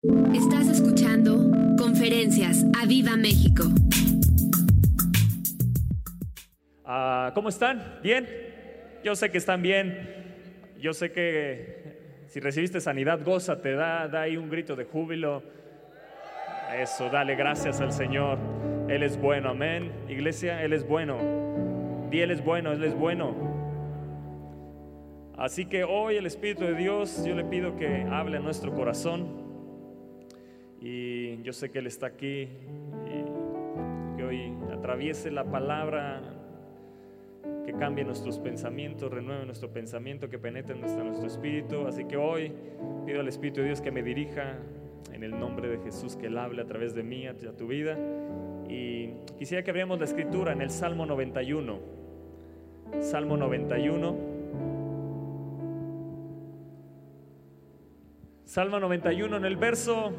Estás escuchando Conferencias a Viva México. Ah, ¿Cómo están? ¿Bien? Yo sé que están bien. Yo sé que si recibiste sanidad, gózate, da, da ahí un grito de júbilo. Eso, dale gracias al Señor. Él es bueno, amén. Iglesia, Él es bueno. Di Él es bueno, Él es bueno. Así que hoy el Espíritu de Dios, yo le pido que hable a nuestro corazón. Y yo sé que Él está aquí y que hoy atraviese la palabra, que cambie nuestros pensamientos, renueve nuestro pensamiento, que penetre en nuestro, nuestro espíritu. Así que hoy pido al Espíritu de Dios que me dirija en el nombre de Jesús, que Él hable a través de mí, a tu vida. Y quisiera que abriéramos la escritura en el Salmo 91. Salmo 91. Salmo 91 en el verso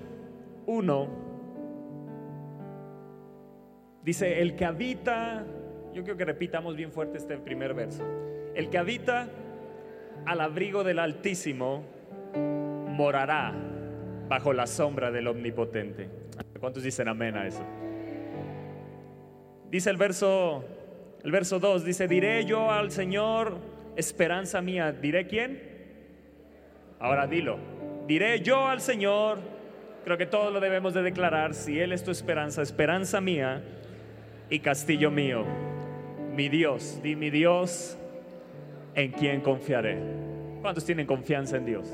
1. Dice, el que habita, yo quiero que repitamos bien fuerte este primer verso. El que habita al abrigo del Altísimo morará bajo la sombra del Omnipotente. ¿Cuántos dicen amén a eso? Dice el verso, el verso 2, dice, diré yo al Señor, esperanza mía, ¿diré quién? Ahora dilo, diré yo al Señor, creo que todos lo debemos de declarar, si Él es tu esperanza, esperanza mía y castillo mío, mi Dios, di mi Dios, en quien confiaré. ¿Cuántos tienen confianza en Dios?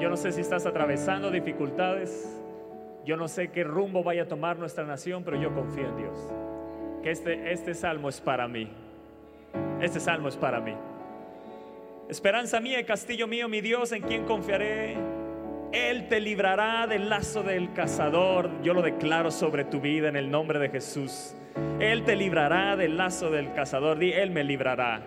Yo no sé si estás atravesando dificultades, yo no sé qué rumbo vaya a tomar nuestra nación, pero yo confío en Dios que este, este salmo es para mí. Este salmo es para mí. Esperanza mía y castillo mío, mi Dios, en quien confiaré. Él te librará del lazo del cazador. Yo lo declaro sobre tu vida en el nombre de Jesús. Él te librará del lazo del cazador. Di, Él me librará.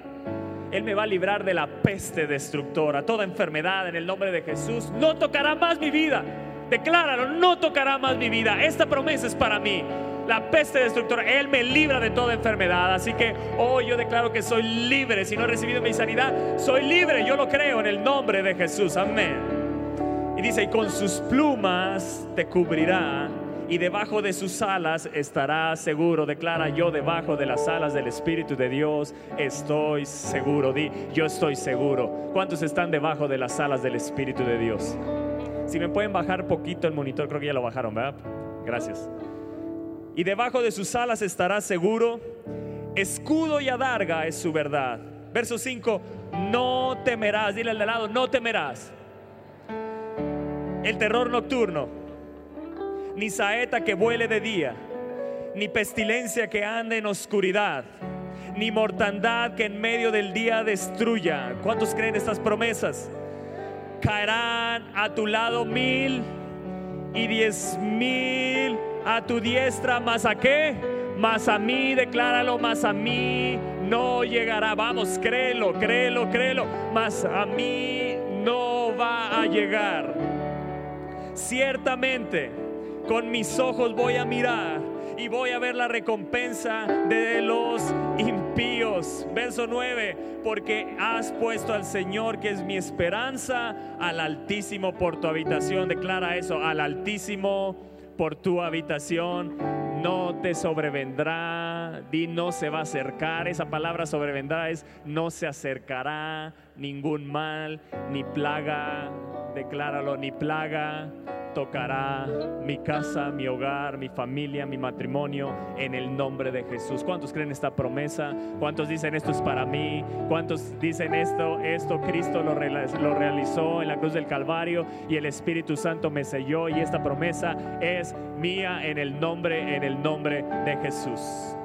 Él me va a librar de la peste destructora, toda enfermedad en el nombre de Jesús. No tocará más mi vida. Decláralo, no tocará más mi vida. Esta promesa es para mí la peste destructora. Él me libra de toda enfermedad. Así que hoy yo declaro que soy libre. Si no he recibido mi sanidad, soy libre. Yo lo creo en el nombre de Jesús. Amén. Y dice, y con sus plumas te cubrirá y debajo de sus alas estará seguro. Declara yo debajo de las alas del Espíritu de Dios estoy seguro. Di, yo estoy seguro. ¿Cuántos están debajo de las alas del Espíritu de Dios? Si me pueden bajar poquito el monitor, creo que ya lo bajaron, ¿verdad? Gracias y debajo de sus alas estará seguro. Escudo y adarga es su verdad. Verso 5, no temerás, dile al de lado, no temerás. El terror nocturno, ni saeta que vuele de día, ni pestilencia que ande en oscuridad, ni mortandad que en medio del día destruya. ¿Cuántos creen estas promesas? Caerán a tu lado mil y diez mil a tu diestra, más a qué? Más a mí, decláralo, más a mí no llegará. Vamos, créelo, créelo, créelo. Más a mí no va a llegar. Ciertamente, con mis ojos voy a mirar y voy a ver la recompensa de los impíos. Verso 9, porque has puesto al Señor, que es mi esperanza, al Altísimo por tu habitación. Declara eso, al Altísimo por tu habitación, no te sobrevendrá, di no se va a acercar, esa palabra sobrevendrá es no se acercará ningún mal, ni plaga, decláralo, ni plaga tocará mi casa, mi hogar, mi familia, mi matrimonio en el nombre de Jesús. ¿Cuántos creen esta promesa? ¿Cuántos dicen esto es para mí? ¿Cuántos dicen esto? Esto Cristo lo, realizó en la cruz del Calvario y el Espíritu Santo me selló y esta promesa es mía en el nombre, en el nombre de Jesús.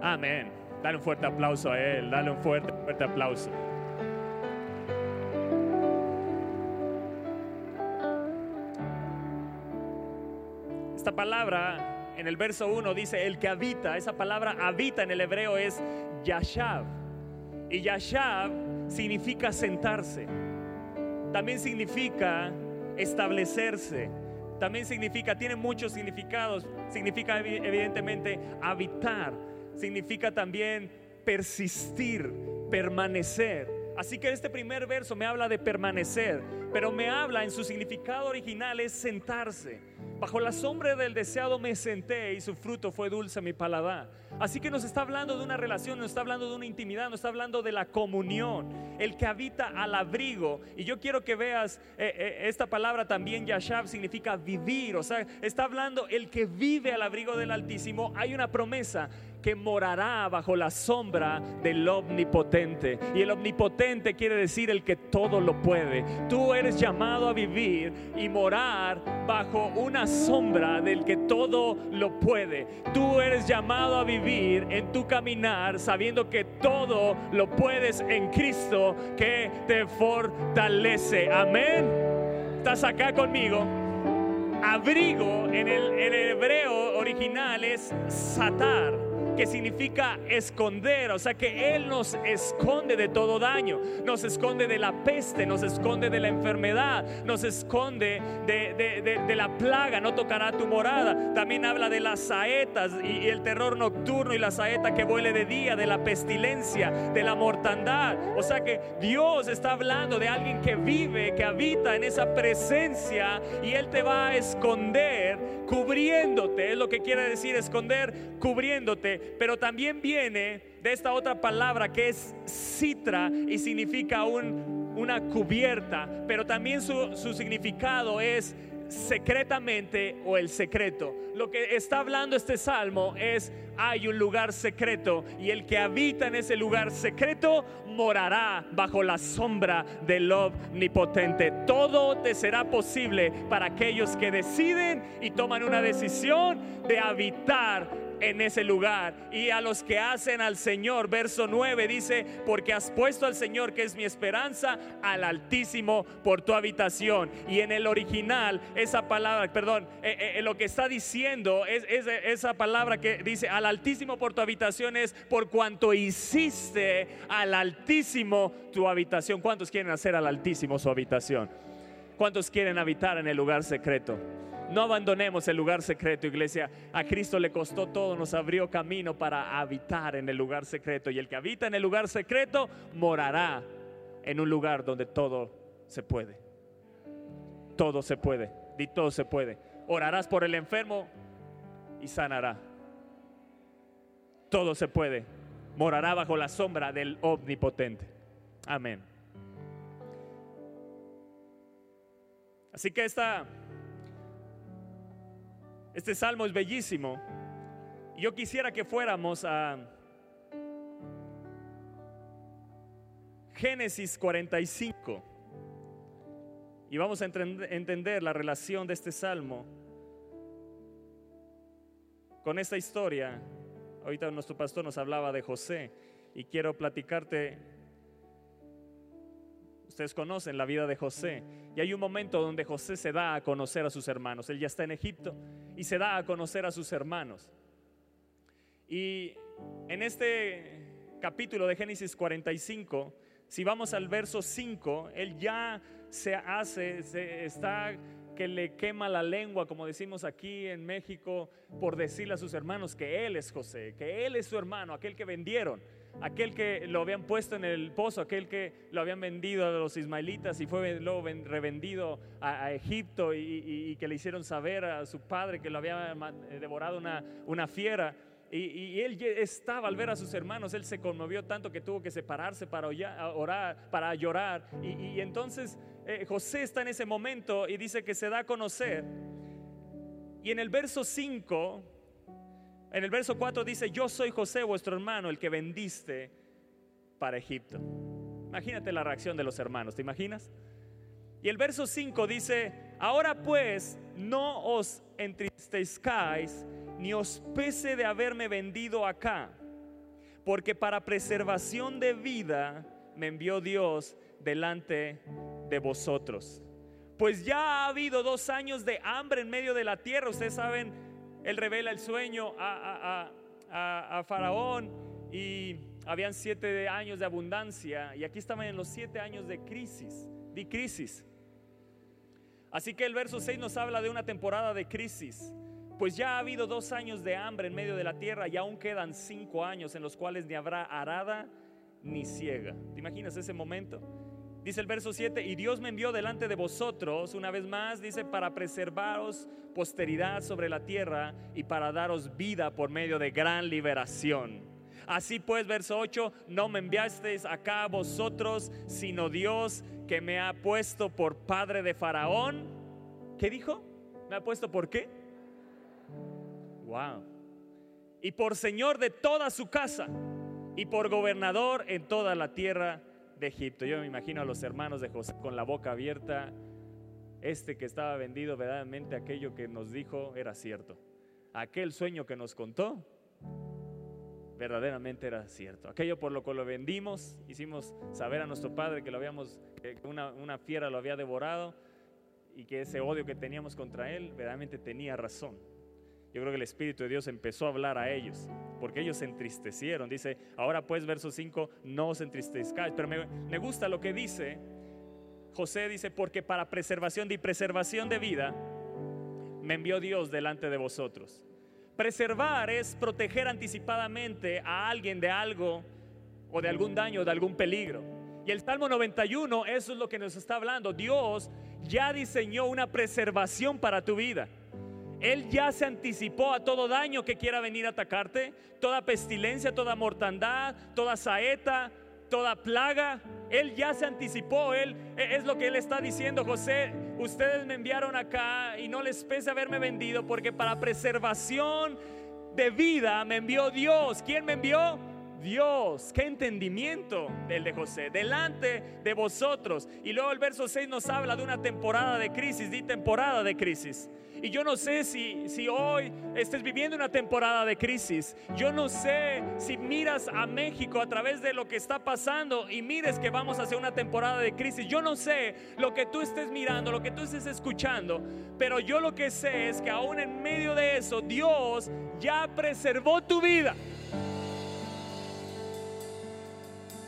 Amén. Dale un fuerte aplauso a Él, dale un fuerte, fuerte aplauso. Esta palabra en el verso 1 dice el que habita. Esa palabra habita en el hebreo es yashav. Y yashav significa sentarse. También significa establecerse. También significa, tiene muchos significados. Significa evidentemente habitar. Significa también persistir, permanecer. Así que este primer verso me habla de permanecer, pero me habla en su significado original es sentarse. Bajo la sombra del deseado me senté y su fruto fue dulce mi paladar. Así que nos está hablando de una relación, nos está hablando de una intimidad, nos está hablando de la comunión, el que habita al abrigo. Y yo quiero que veas eh, eh, esta palabra también, Yashav, significa vivir. O sea, está hablando el que vive al abrigo del Altísimo. Hay una promesa que morará bajo la sombra del omnipotente. Y el omnipotente quiere decir el que todo lo puede. Tú eres llamado a vivir y morar bajo una sombra del que todo lo puede. Tú eres llamado a vivir en tu caminar sabiendo que todo lo puedes en Cristo que te fortalece. Amén. ¿Estás acá conmigo? Abrigo en el, hebreo original es satar que significa esconder, o sea que Él nos esconde de todo daño, nos esconde de la peste, nos esconde de la enfermedad, nos esconde de, la plaga, no tocará tu morada. También habla de las saetas y, el terror nocturno y la saeta que vuele de día, de la pestilencia, de la mortandad. O sea que Dios está hablando de alguien que vive, que habita en esa presencia y Él te va a esconder cubriéndote, es lo que quiere decir esconder, cubriéndote pero también viene de esta otra palabra que es citra y significa una cubierta, pero también su, su significado es secretamente o el secreto. Lo que está hablando este salmo es hay un lugar secreto y el que habita en ese lugar secreto morará bajo la sombra del omnipotente. Todo te será posible para aquellos que deciden y toman una decisión de habitar en ese lugar. Y a los que hacen al Señor, verso 9 dice, porque has puesto al Señor, que es mi esperanza, al Altísimo por tu habitación. Y en el original, esa palabra, perdón, eh, eh, eh, lo que está diciendo es, esa palabra que dice al Altísimo por tu habitación es por cuanto hiciste al Altísimo tu habitación. ¿Cuántos quieren hacer al Altísimo su habitación? ¿Cuántos quieren habitar en el lugar secreto? No abandonemos el lugar secreto, iglesia. A Cristo le costó todo, nos abrió camino para habitar en el lugar secreto. Y el que habita en el lugar secreto morará en un lugar donde todo se puede. Todo se puede. Di todo se puede. Orarás por el enfermo y sanará. Todo se puede. Morará bajo la sombra del omnipotente. Amén. Así que este salmo es bellísimo. Yo quisiera que fuéramos a Génesis 45 y vamos a entender la relación de este salmo con esta historia. Ahorita nuestro pastor nos hablaba de José y quiero platicarte Ustedes conocen la vida de José. Y hay un momento donde José se da a conocer a sus hermanos. Él ya está en Egipto y se da a conocer a sus hermanos. Y en este capítulo de Génesis 45, si vamos al verso 5, él ya se hace, se está que le quema la lengua, como decimos aquí en México, por decirle a sus hermanos que él es José, que él es su hermano, aquel que vendieron aquel que lo habían puesto en el pozo, aquel que lo habían vendido a los ismaelitas y fue luego revendido a, Egipto y, que le hicieron saber a su padre que lo había eh, devorado una, una fiera. Y, él estaba al ver a sus hermanos, él se conmovió tanto que tuvo que separarse para orar, para llorar. Y, entonces eh, José está en ese momento y dice que se da a conocer. Y en el verso 5 en el verso 4 dice, yo soy José, vuestro hermano, el que vendiste para Egipto. Imagínate la reacción de los hermanos, ¿te imaginas? Y el verso 5 dice, ahora pues no os entristezcáis ni os pese de haberme vendido acá, porque para preservación de vida me envió Dios delante de vosotros. Pues ya ha habido dos años de hambre en medio de la tierra, ustedes saben él revela el sueño a, Faraón y habían siete años de abundancia y aquí estaban en los siete años de crisis, de crisis. Así que el verso 6 nos habla de una temporada de crisis, pues ya ha habido dos años de hambre en medio de la tierra y aún quedan cinco años en los cuales ni habrá arada ni ciega. ¿Te imaginas ese momento? Dice el verso 7, y Dios me envió delante de vosotros, una vez más, dice, para preservaros posteridad sobre la tierra y para daros vida por medio de gran liberación. Así pues, verso 8, no me enviasteis acá vosotros, sino Dios que me ha puesto por padre de Faraón. ¿Qué dijo? ¿Me ha puesto por qué? Wow. Y por señor de toda su casa y por gobernador en toda la tierra de Egipto. Yo me imagino a los hermanos de José con la boca abierta. Este que estaba vendido verdaderamente aquello que nos dijo era cierto. Aquel sueño que nos contó verdaderamente era cierto. Aquello por lo que lo vendimos, hicimos saber a nuestro padre que lo habíamos, que una, una fiera lo había devorado y que ese odio que teníamos contra él verdaderamente tenía razón. Yo creo que el Espíritu de Dios empezó a hablar a ellos, porque ellos se entristecieron. Dice, ahora pues, verso 5, no os entristezcáis. Pero me, me gusta lo que dice. José dice, porque para preservación preservación de vida, me envió Dios delante de vosotros. Preservar es proteger anticipadamente a alguien de algo o de algún daño, de algún peligro. Y el Salmo 91, eso es lo que nos está hablando. Dios ya diseñó una preservación para tu vida. Él ya se anticipó a todo daño que quiera venir a atacarte, toda pestilencia, toda mortandad, toda saeta, toda plaga. Él ya se anticipó, él e, es lo que él está diciendo, José, ustedes me enviaron acá y no les pese haberme vendido porque para preservación de vida me envió Dios. ¿Quién me envió? Dios, qué entendimiento el de José, delante de vosotros. Y luego el verso 6 nos habla de una temporada de crisis, di temporada de crisis. Y yo no sé si, si hoy estés viviendo una temporada de crisis. Yo no sé si miras a México a través de lo que está pasando y mires que vamos hacia una temporada de crisis. Yo no sé lo que tú estés mirando, lo que tú estés escuchando. Pero yo lo que sé es que aún en medio de eso, Dios ya preservó tu vida.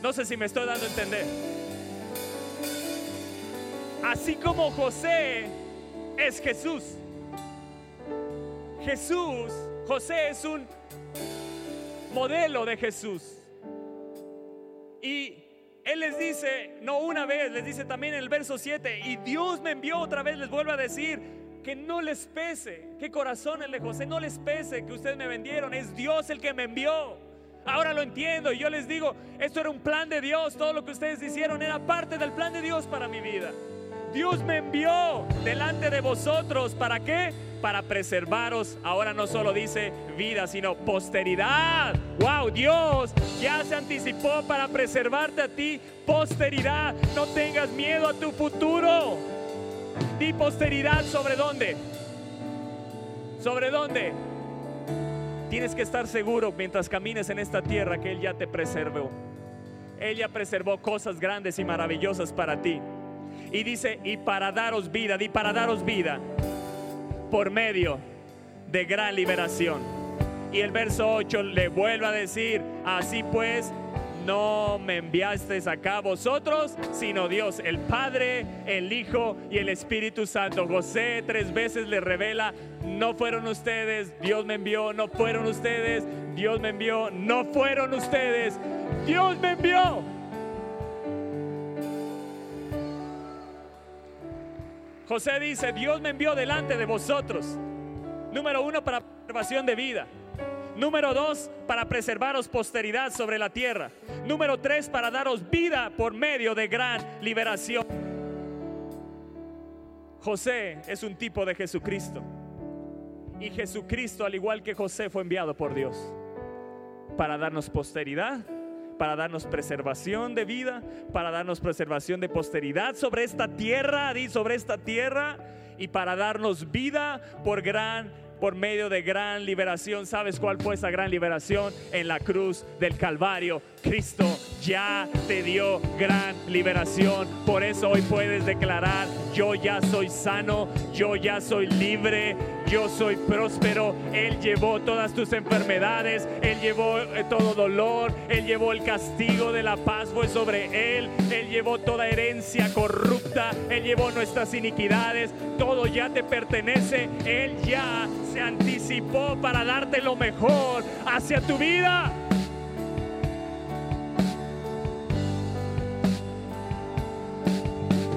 No sé si me estoy dando a entender. Así como José es Jesús. Jesús, José es un modelo de Jesús. Y él les dice, no una vez, les dice también en el verso 7, y Dios me envió otra vez, les vuelve a decir, que no les pese, que corazón el de José, no les pese que ustedes me vendieron, es Dios el que me envió. Ahora lo entiendo y yo les digo, esto era un plan de Dios, todo lo que ustedes hicieron era parte del plan de Dios para mi vida. Dios me envió delante de vosotros, ¿para qué? Para preservaros, ahora no solo dice vida, sino posteridad. Wow, Dios ya se anticipó para preservarte a ti, posteridad. No tengas miedo a tu futuro. Di posteridad sobre dónde? ¿Sobre dónde? Tienes que estar seguro mientras camines en esta tierra que Él ya te preservó. Él ya preservó cosas grandes y maravillosas para ti. Y dice, y para daros vida, y para daros vida por medio de gran liberación. Y el verso 8 le vuelve a decir, así pues, no me enviasteis acá vosotros, sino Dios, el Padre, el Hijo y el Espíritu Santo. José tres veces le revela, no fueron ustedes, Dios me envió, no fueron ustedes, Dios me envió, no fueron ustedes, Dios me envió. José dice, Dios me envió delante de vosotros. Número uno, para preservación de vida. Número dos, para preservaros posteridad sobre la tierra. Número tres, para daros vida por medio de gran liberación. José es un tipo de Jesucristo. Y Jesucristo, al igual que José, fue enviado por Dios para darnos posteridad, para darnos preservación de vida, para darnos preservación de posteridad sobre esta tierra, sobre esta tierra, y para darnos vida por gran por medio de gran liberación. ¿Sabes cuál fue esa gran liberación? En la cruz del Calvario. Cristo ya te dio gran liberación. Por eso hoy puedes declarar, yo ya soy sano, yo ya soy libre, yo soy próspero. Él llevó todas tus enfermedades, Él llevó eh, todo dolor, Él llevó el castigo de la paz, fue sobre Él. Él llevó toda herencia corrupta, Él llevó nuestras iniquidades, todo ya te pertenece. Él ya se anticipó para darte lo mejor hacia tu vida.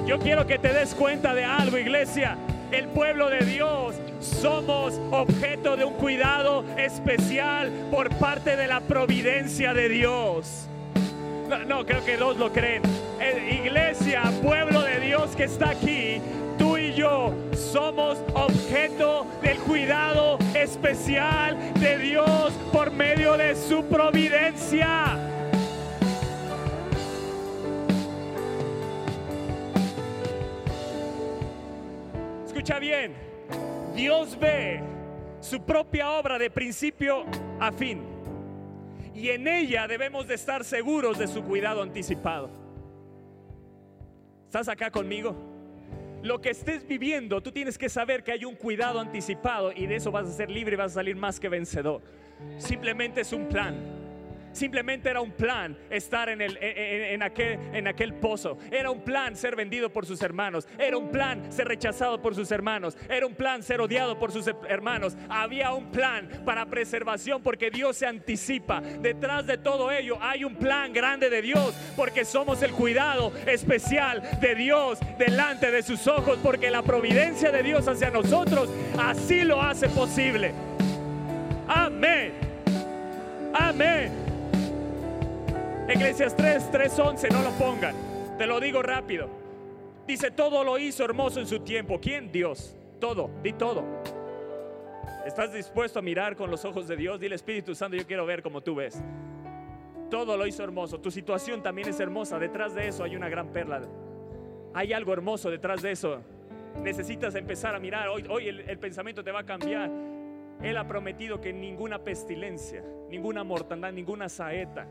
Yo quiero que te des cuenta de algo, iglesia. El pueblo de Dios somos objeto de un cuidado especial por parte de la providencia de Dios. No, creo que dos lo creen. Eh, iglesia, pueblo de Dios que está aquí, yo somos objeto del cuidado especial de Dios por medio de su providencia. Escucha bien, Dios ve su propia obra de principio a fin y en ella debemos de estar seguros de su cuidado anticipado. ¿Estás acá conmigo? Lo que estés viviendo, tú tienes que saber que hay un cuidado anticipado y de eso vas a ser libre y vas a salir más que vencedor. Simplemente es un plan Simplemente era un plan estar en, el, en, aquel, en aquel pozo. Era un plan ser vendido por sus hermanos. Era un plan ser rechazado por sus hermanos. Era un plan ser odiado por sus hermanos. Había un plan para preservación porque Dios se anticipa. Detrás de todo ello hay un plan grande de Dios porque somos el cuidado especial de Dios delante de sus ojos porque la providencia de Dios hacia nosotros así lo hace posible. Amén. Iglesias 3, 3, 11, no lo pongan. Te lo digo rápido. Dice, todo lo hizo hermoso en su tiempo. ¿Quién? Dios. Todo, di todo. ¿Estás dispuesto a mirar con los ojos de Dios? Dile Espíritu Santo, yo quiero ver como tú ves. Todo lo hizo hermoso. Tu situación también es hermosa. Detrás de eso hay una gran perla. Hay algo hermoso detrás de eso. Necesitas empezar a mirar. Hoy, hoy el, el pensamiento te va a cambiar. Él ha prometido que ninguna pestilencia, ninguna mortandad, ninguna saeta,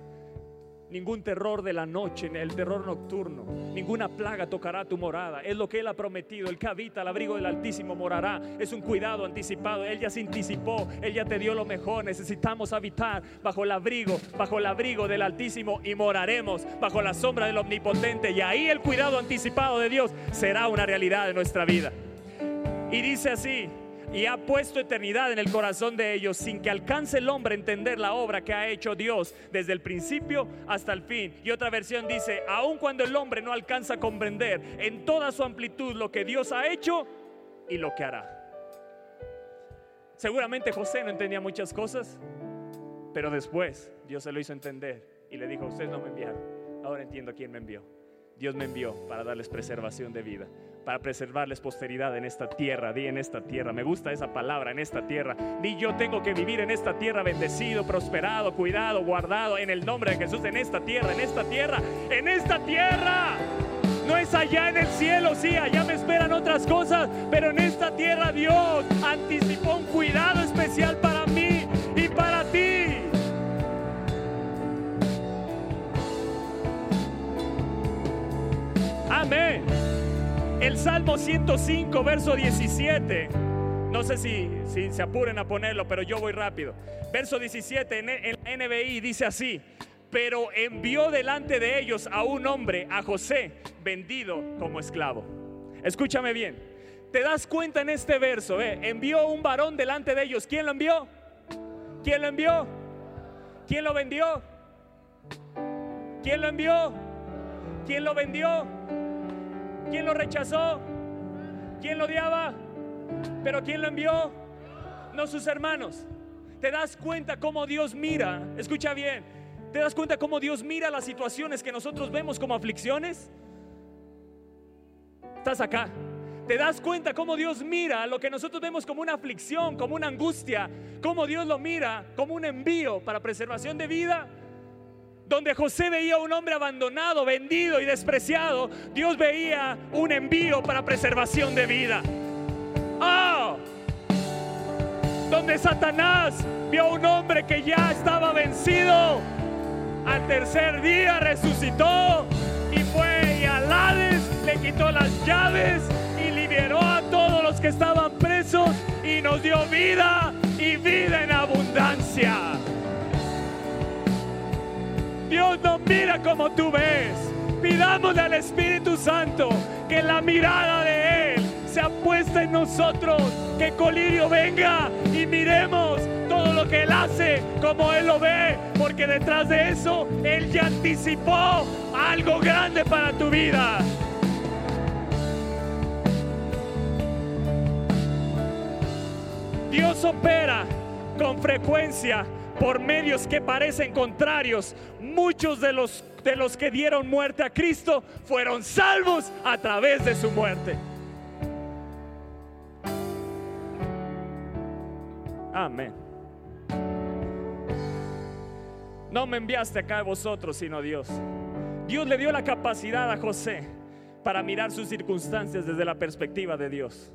ningún terror de la noche, el terror nocturno, ninguna plaga tocará tu morada. Es lo que Él ha prometido. El que habita al abrigo del Altísimo morará. Es un cuidado anticipado. Él ya se anticipó, Él ya te dio lo mejor. Necesitamos habitar bajo el abrigo, bajo el abrigo del Altísimo y moraremos bajo la sombra del Omnipotente. Y ahí el cuidado anticipado de Dios será una realidad de nuestra vida. Y dice así, y ha puesto eternidad en el corazón de ellos sin que alcance el hombre a entender la obra que ha hecho Dios desde el principio hasta el fin. Y otra versión dice, aun cuando el hombre no alcanza a comprender en toda su amplitud lo que Dios ha hecho y lo que hará. Seguramente José no entendía muchas cosas, pero después Dios se lo hizo entender y le dijo, ustedes no me enviaron, ahora entiendo quién me envió. Dios me envió para darles preservación de vida para preservarles posteridad en esta tierra. Di en esta tierra. Me gusta esa palabra, en esta tierra. Di yo tengo que vivir en esta tierra bendecido, prosperado, cuidado, guardado en el nombre de Jesús. En esta tierra, en esta tierra, en esta tierra. No es allá en el cielo, sí, allá me esperan otras cosas, pero en esta tierra Dios anticipó un cuidado especial para mí y para ti. Amén. El Salmo 105, verso 17. No sé si, si se apuren a ponerlo, pero yo voy rápido. Verso 17 en, en NBI dice así. Pero envió delante de ellos a un hombre, a José, vendido como esclavo. Escúchame bien. ¿Te das cuenta en este verso? Eh? Envió un varón delante de ellos. ¿Quién lo envió? ¿Quién lo envió? ¿Quién lo vendió? ¿Quién lo envió? ¿Quién lo vendió? ¿Quién lo rechazó? ¿Quién lo odiaba? Pero ¿quién lo envió? No sus hermanos. ¿Te das cuenta cómo Dios mira? Escucha bien. ¿Te das cuenta cómo Dios mira las situaciones que nosotros vemos como aflicciones? Estás acá. ¿Te das cuenta cómo Dios mira lo que nosotros vemos como una aflicción, como una angustia? ¿Cómo Dios lo mira como un envío para preservación de vida? Donde José veía un hombre abandonado, vendido y despreciado, Dios veía un envío para preservación de vida. ¡Oh! Donde Satanás vio un hombre que ya estaba vencido, al tercer día resucitó y fue y a Hades le quitó las llaves y liberó a todos los que estaban presos y nos dio vida y vida en abundancia. Dios no mira como tú ves. Pidámosle al Espíritu Santo que la mirada de Él sea puesta en nosotros, que Colirio venga y miremos todo lo que Él hace, como Él lo ve, porque detrás de eso Él ya anticipó algo grande para tu vida. Dios opera con frecuencia por medios que parecen contrarios. Muchos de los, de los que dieron muerte a Cristo fueron salvos a través de su muerte. Amén. No me enviaste acá a vosotros, sino Dios. Dios le dio la capacidad a José para mirar sus circunstancias desde la perspectiva de Dios.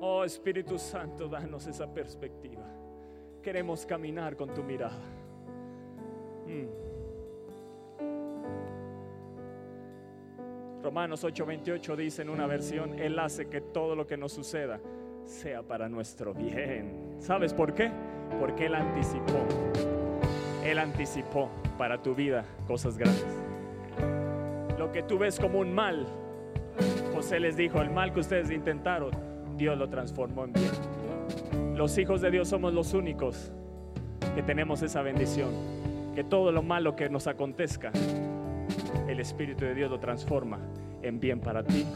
Oh Espíritu Santo, danos esa perspectiva. Queremos caminar con tu mirada. Mm. Romanos 8:28 dice en una versión, Él hace que todo lo que nos suceda sea para nuestro bien. ¿Sabes por qué? Porque Él anticipó. Él anticipó para tu vida cosas grandes. Lo que tú ves como un mal, José les dijo, el mal que ustedes intentaron, Dios lo transformó en bien. Los hijos de Dios somos los únicos que tenemos esa bendición. Que todo lo malo que nos acontezca, el Espíritu de Dios lo transforma en bien para ti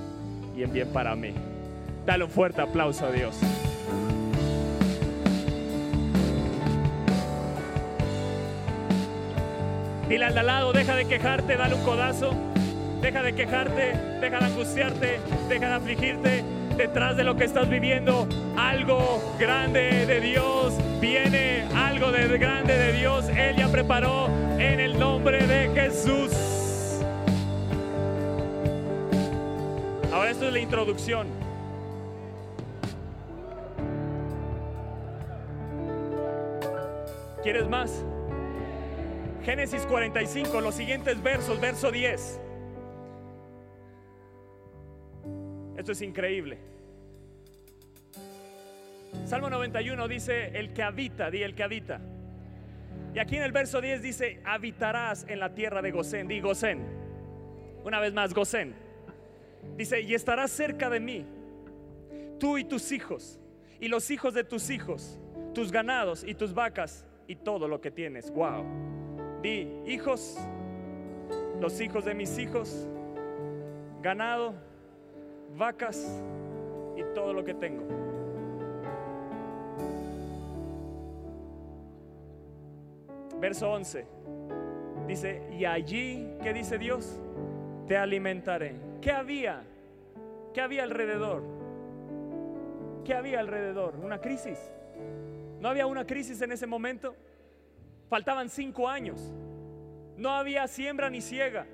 y en bien para mí. Dale un fuerte aplauso a Dios. Dile al lado, deja de quejarte, dale un codazo. Deja de quejarte, deja de angustiarte, deja de afligirte. Detrás de lo que estás viviendo, algo grande de Dios viene, algo de grande de Dios. Él ya preparó en el nombre de Jesús. Ahora esto es la introducción. ¿Quieres más? Génesis 45, los siguientes versos, verso 10. Es increíble. Salmo 91 dice, el que habita, di el que habita. Y aquí en el verso 10 dice, habitarás en la tierra de Gosén, di Gosén. Una vez más, Gosén. Dice, y estarás cerca de mí, tú y tus hijos, y los hijos de tus hijos, tus ganados y tus vacas y todo lo que tienes. Wow. Di, hijos, los hijos de mis hijos, ganado, vacas y todo lo que tengo. Verso 11. Dice, y allí, ¿qué dice Dios? Te alimentaré. ¿Qué había? ¿Qué había alrededor? ¿Qué había alrededor? Una crisis. ¿No había una crisis en ese momento? Faltaban cinco años. No había siembra ni ciega.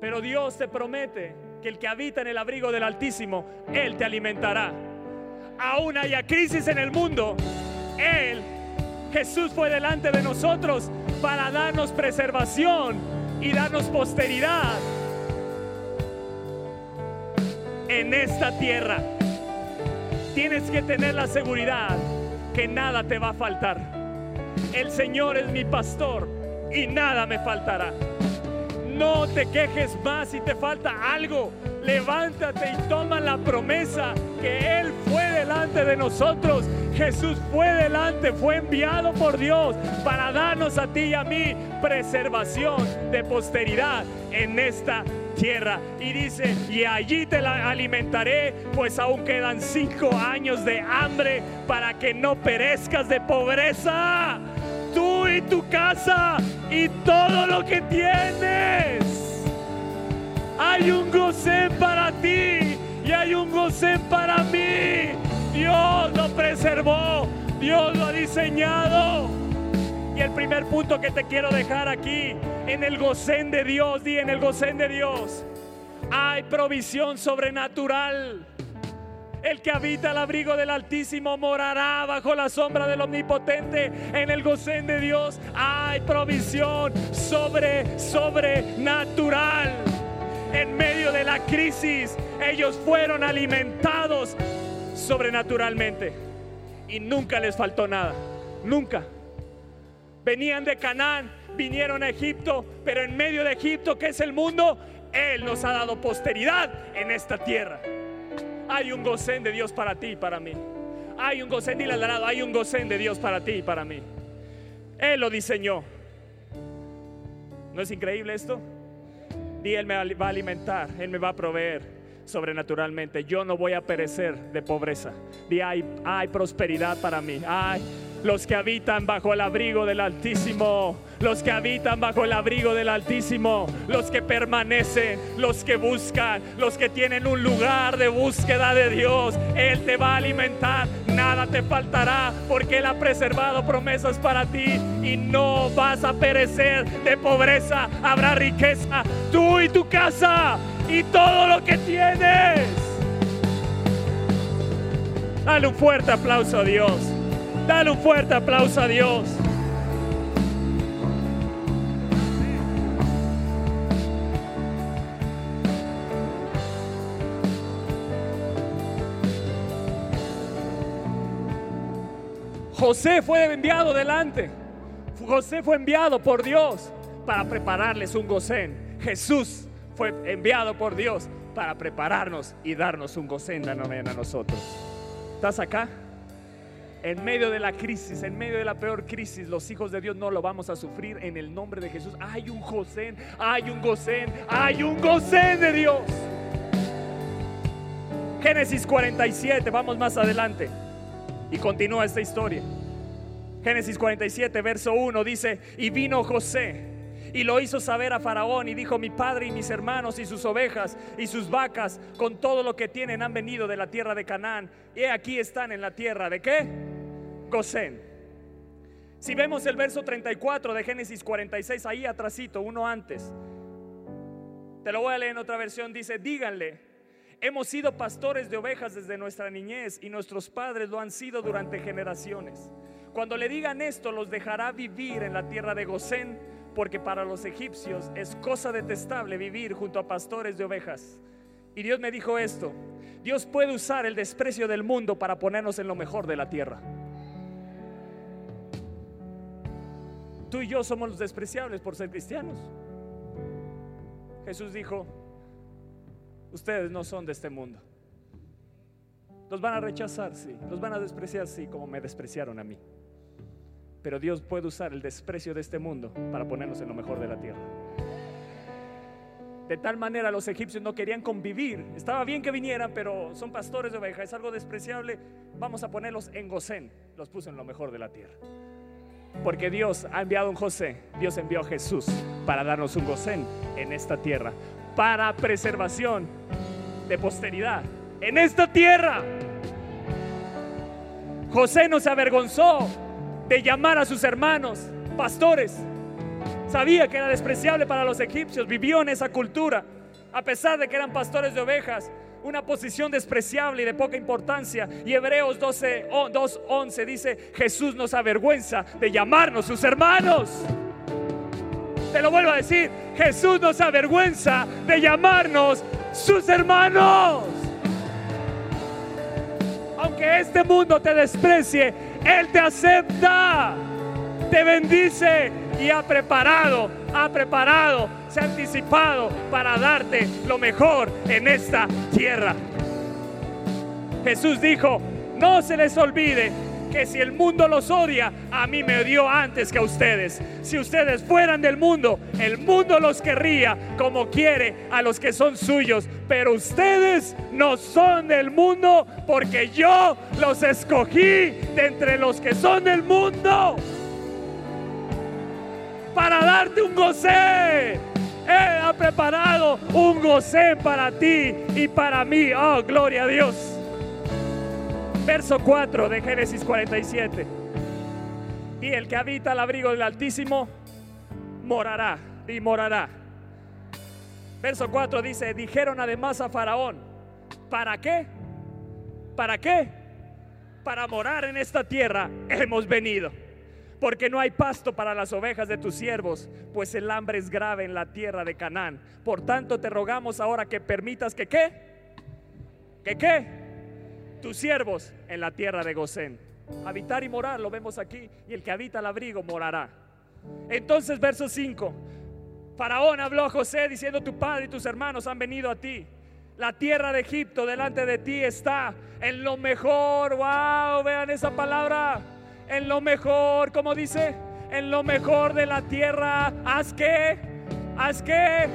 Pero Dios te promete que el que habita en el abrigo del Altísimo, Él te alimentará. Aún haya crisis en el mundo, Él, Jesús fue delante de nosotros para darnos preservación y darnos posteridad en esta tierra. Tienes que tener la seguridad que nada te va a faltar. El Señor es mi pastor y nada me faltará. No te quejes más si te falta algo. Levántate y toma la promesa que Él fue delante de nosotros. Jesús fue delante, fue enviado por Dios para darnos a ti y a mí preservación de posteridad en esta tierra. Y dice, y allí te la alimentaré, pues aún quedan cinco años de hambre para que no perezcas de pobreza tú y tu casa y todo lo que tienes. Hay un gocén para ti y hay un gocén para mí. Dios lo preservó, Dios lo ha diseñado. Y el primer punto que te quiero dejar aquí, en el gocén de Dios, di en el gocén de Dios, hay provisión sobrenatural. El que habita el abrigo del Altísimo morará bajo la sombra del Omnipotente. En el gocén de Dios hay provisión sobre, sobrenatural. En medio de la crisis, ellos fueron alimentados sobrenaturalmente. Y nunca les faltó nada. Nunca. Venían de Canaán, vinieron a Egipto, pero en medio de Egipto, que es el mundo, Él nos ha dado posteridad en esta tierra. Hay un gocén de Dios para ti y para mí. Hay un gocén, dile al lado, hay un gocén de Dios para ti y para mí. Él lo diseñó. ¿No es increíble esto? Y Él me va a alimentar, Él me va a proveer sobrenaturalmente. Yo no voy a perecer de pobreza. Y hay, hay prosperidad para mí. Hay los que habitan bajo el abrigo del Altísimo, los que habitan bajo el abrigo del Altísimo, los que permanecen, los que buscan, los que tienen un lugar de búsqueda de Dios. Él te va a alimentar, nada te faltará, porque Él ha preservado promesas para ti y no vas a perecer de pobreza. Habrá riqueza, tú y tu casa y todo lo que tienes. Dale un fuerte aplauso a Dios. Dale un fuerte aplauso a Dios. José fue enviado delante. José fue enviado por Dios para prepararles un gocén. Jesús fue enviado por Dios para prepararnos y darnos un gocén a nosotros. ¿Estás acá? En medio de la crisis, en medio de la peor crisis, los hijos de Dios no lo vamos a sufrir en el nombre de Jesús. Hay un José, hay un Gosén, hay un Gosén de Dios. Génesis 47, vamos más adelante. Y continúa esta historia. Génesis 47, verso 1 dice, y vino José y lo hizo saber a Faraón y dijo, mi padre y mis hermanos y sus ovejas y sus vacas con todo lo que tienen han venido de la tierra de Canaán y aquí están en la tierra de qué? Gosén. Si vemos el verso 34 de Génesis 46, ahí atrásito, uno antes, te lo voy a leer en otra versión, dice, díganle, hemos sido pastores de ovejas desde nuestra niñez y nuestros padres lo han sido durante generaciones. Cuando le digan esto, los dejará vivir en la tierra de Gosén porque para los egipcios es cosa detestable vivir junto a pastores de ovejas. Y Dios me dijo esto, Dios puede usar el desprecio del mundo para ponernos en lo mejor de la tierra. Tú y yo somos los despreciables por ser cristianos. Jesús dijo, ustedes no son de este mundo. Los van a rechazar, sí. Los van a despreciar, sí, como me despreciaron a mí. Pero Dios puede usar el desprecio de este mundo para ponernos en lo mejor de la tierra. De tal manera los egipcios no querían convivir. Estaba bien que vinieran, pero son pastores de ovejas, es algo despreciable. Vamos a ponerlos en Gosén. Los puso en lo mejor de la tierra. Porque Dios ha enviado un José, Dios envió a Jesús para darnos un Gosén en esta tierra, para preservación de posteridad en esta tierra. José no se avergonzó de llamar a sus hermanos pastores. Sabía que era despreciable para los egipcios, vivió en esa cultura, a pesar de que eran pastores de ovejas, una posición despreciable y de poca importancia. Y Hebreos 12, 2.11 dice, Jesús nos avergüenza de llamarnos sus hermanos. Te lo vuelvo a decir, Jesús nos avergüenza de llamarnos sus hermanos. Aunque este mundo te desprecie, él te acepta, te bendice y ha preparado, ha preparado, se ha anticipado para darte lo mejor en esta tierra. Jesús dijo, no se les olvide que si el mundo los odia, a mí me odió antes que a ustedes. Si ustedes fueran del mundo, el mundo los querría como quiere a los que son suyos. Pero ustedes no son del mundo porque yo los escogí de entre los que son del mundo. Para darte un gocé. Él ha preparado un gocé para ti y para mí. Oh, gloria a Dios verso 4 de Génesis 47. Y el que habita al abrigo del Altísimo morará y morará. Verso 4 dice, dijeron además a Faraón, ¿para qué? ¿Para qué? Para morar en esta tierra hemos venido. Porque no hay pasto para las ovejas de tus siervos, pues el hambre es grave en la tierra de Canaán. Por tanto te rogamos ahora que permitas que qué? ¿Que qué? tus siervos en la tierra de Gosén. Habitar y morar, lo vemos aquí, y el que habita el abrigo morará. Entonces, verso 5, Faraón habló a José diciendo, tu padre y tus hermanos han venido a ti. La tierra de Egipto delante de ti está en lo mejor. Wow, vean esa palabra. En lo mejor, como dice, en lo mejor de la tierra. Haz que, haz que,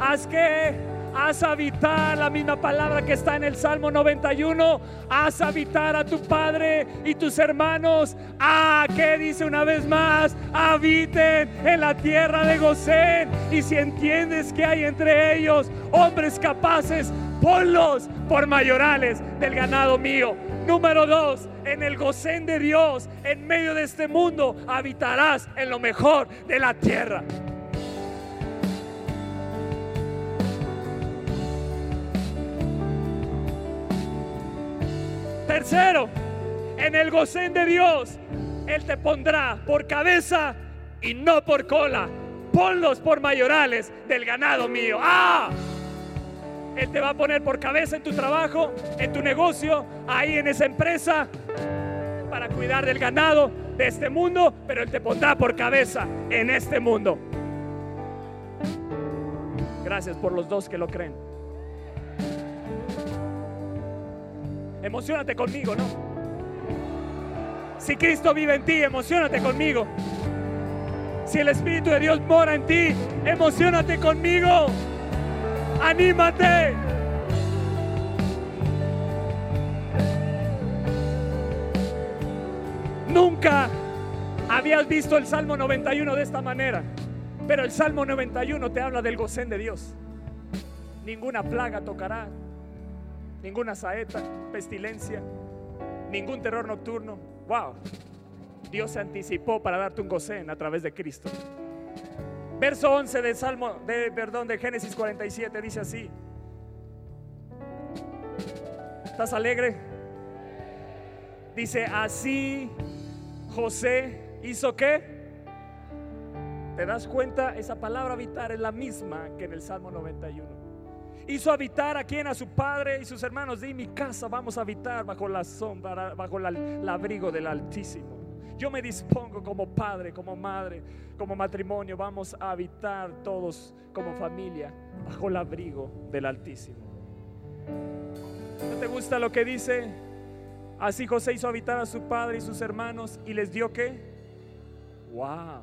haz que, haz habitar la misma palabra que está en el Salmo 91, haz habitar a tu Padre y tus hermanos. Ah, que dice una vez más, habiten en la tierra de Gosén. Y si entiendes que hay entre ellos hombres capaces, ponlos por mayorales del ganado mío. Número dos, en el gocén de Dios, en medio de este mundo, habitarás en lo mejor de la tierra. Tercero, en el gocén de Dios, Él te pondrá por cabeza y no por cola. Ponlos por mayorales del ganado mío. ¡Ah! Él te va a poner por cabeza en tu trabajo, en tu negocio, ahí en esa empresa, para cuidar del ganado de este mundo, pero Él te pondrá por cabeza en este mundo. Gracias por los dos que lo creen. Emocionate conmigo, ¿no? Si Cristo vive en ti, emocionate conmigo. Si el Espíritu de Dios mora en ti, emocionate conmigo. Anímate. Nunca habías visto el Salmo 91 de esta manera, pero el Salmo 91 te habla del gocén de Dios. Ninguna plaga tocará, ninguna saeta, pestilencia, ningún terror nocturno. Wow. Dios se anticipó para darte un gocén a través de Cristo. Verso 11 del Salmo de perdón de Génesis 47 dice así. ¿Estás alegre? Dice, así José hizo qué? ¿Te das cuenta? Esa palabra habitar es la misma que en el Salmo 91 hizo habitar a quien, a su padre y sus hermanos. De mi casa vamos a habitar bajo la sombra, bajo el abrigo del Altísimo. Yo me dispongo como padre, como madre, como matrimonio, vamos a habitar todos como familia bajo el abrigo del Altísimo. ¿No te gusta lo que dice? Así José hizo habitar a su padre y sus hermanos y les dio qué? Wow.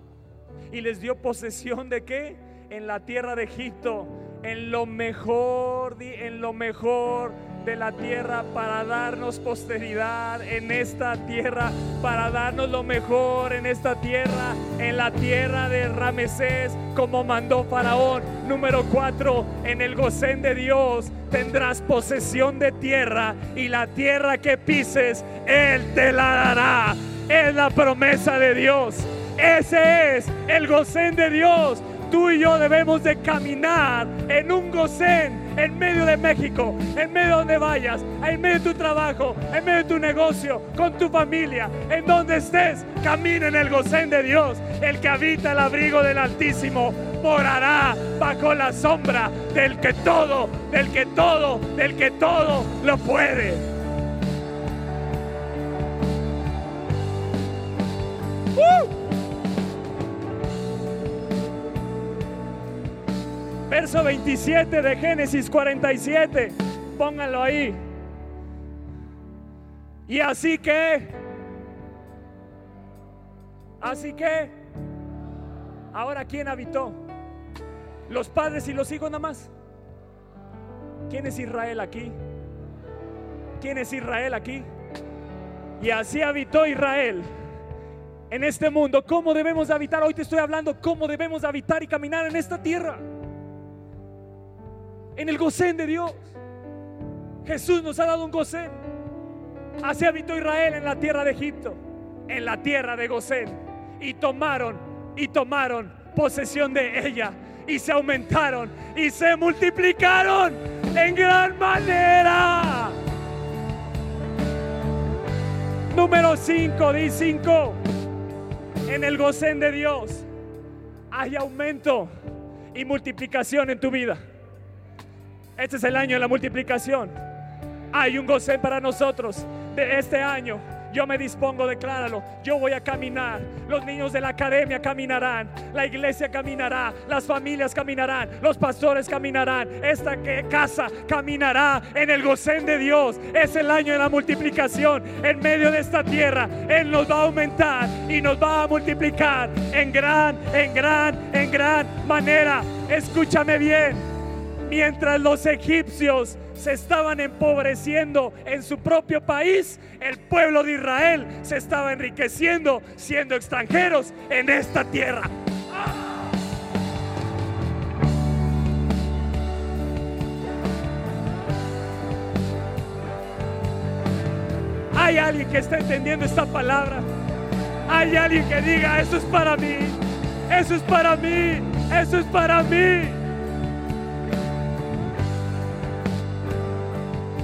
Y les dio posesión de qué? En la tierra de Egipto, en lo mejor, en lo mejor de la tierra para darnos posteridad en esta tierra, para darnos lo mejor en esta tierra, en la tierra de Ramesés, como mandó Faraón. Número cuatro, en el gocén de Dios tendrás posesión de tierra y la tierra que pises, Él te la dará. Es la promesa de Dios. Ese es el gocén de Dios tú y yo debemos de caminar en un gocén en medio de México, en medio de donde vayas, en medio de tu trabajo, en medio de tu negocio, con tu familia, en donde estés, camina en el gocén de Dios. El que habita el abrigo del Altísimo morará bajo la sombra del que todo, del que todo, del que todo lo puede. ¡Uh! Verso 27 de Génesis 47. Pónganlo ahí. Y así que, así que, ahora ¿quién habitó? Los padres y los hijos nada más. ¿Quién es Israel aquí? ¿Quién es Israel aquí? Y así habitó Israel en este mundo. ¿Cómo debemos habitar? Hoy te estoy hablando cómo debemos habitar y caminar en esta tierra en el gocén de Dios. Jesús nos ha dado un gocén. Así habitó Israel en la tierra de Egipto, en la tierra de Gosén. Y tomaron, y tomaron posesión de ella. Y se aumentaron y se multiplicaron en gran manera. Número 5, di 5. En el gocén de Dios hay aumento y multiplicación en tu vida. Este es el año de la multiplicación. Hay un goce para nosotros de este año. Yo me dispongo, decláralo. Yo voy a caminar. Los niños de la academia caminarán. La iglesia caminará. Las familias caminarán. Los pastores caminarán. Esta casa caminará en el gocén de Dios. Es el año de la multiplicación. En medio de esta tierra, Él nos va a aumentar y nos va a multiplicar en gran, en gran, en gran manera. Escúchame bien Mientras los egipcios se estaban empobreciendo en su propio país, el pueblo de Israel se estaba enriqueciendo siendo extranjeros en esta tierra. Hay alguien que está entendiendo esta palabra. Hay alguien que diga, eso es para mí, eso es para mí, eso es para mí.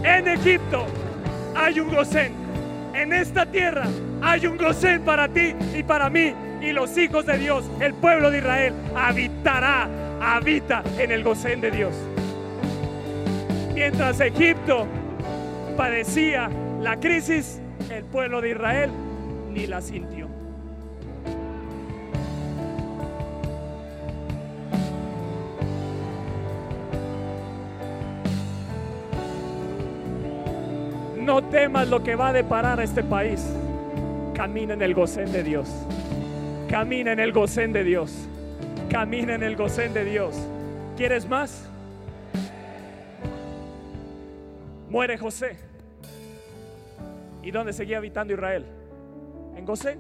En Egipto hay un Gosén. En esta tierra hay un Gosén para ti y para mí. Y los hijos de Dios, el pueblo de Israel, habitará, habita en el Gosén de Dios. Mientras Egipto padecía la crisis, el pueblo de Israel ni la sintió. Temas lo que va a deparar a este país. Camina en el gocén de Dios. Camina en el gocén de Dios. Camina en el gocén de Dios. ¿Quieres más? Muere José. ¿Y dónde seguía habitando Israel? En Gosén.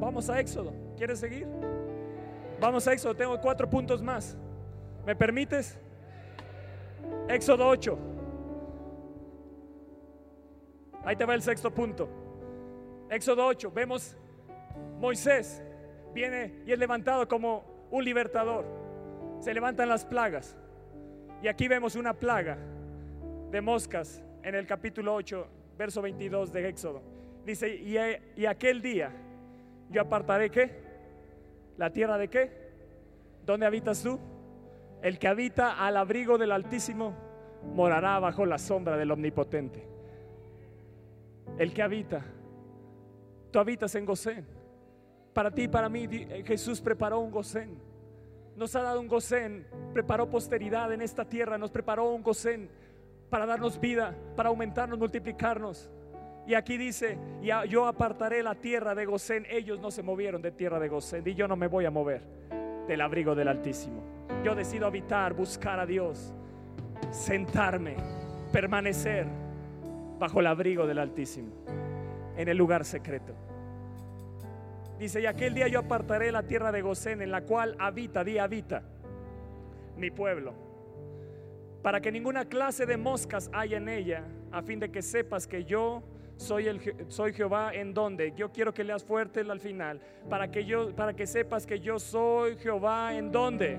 Vamos a Éxodo. ¿Quieres seguir? Vamos a Éxodo. Tengo cuatro puntos más. ¿Me permites? Éxodo 8. Ahí te va el sexto punto. Éxodo 8. Vemos Moisés viene y es levantado como un libertador. Se levantan las plagas. Y aquí vemos una plaga de moscas en el capítulo 8, verso 22 de Éxodo. Dice, y, y aquel día yo apartaré qué? ¿La tierra de qué? ¿Dónde habitas tú? El que habita al abrigo del Altísimo morará bajo la sombra del Omnipotente. El que habita, tú habitas en Gosén. Para ti y para mí Jesús preparó un Gosén. Nos ha dado un Gosén, preparó posteridad en esta tierra, nos preparó un Gosén para darnos vida, para aumentarnos, multiplicarnos. Y aquí dice, yo apartaré la tierra de Gosén. Ellos no se movieron de tierra de Gosén y yo no me voy a mover del abrigo del Altísimo. Yo decido habitar, buscar a Dios, sentarme, permanecer bajo el abrigo del Altísimo, en el lugar secreto. Dice, y aquel día yo apartaré la tierra de Gosén en la cual habita, día habita, mi pueblo, para que ninguna clase de moscas haya en ella, a fin de que sepas que yo soy, el, soy Jehová en donde. Yo quiero que leas fuerte al final, para que, yo, para que sepas que yo soy Jehová en donde.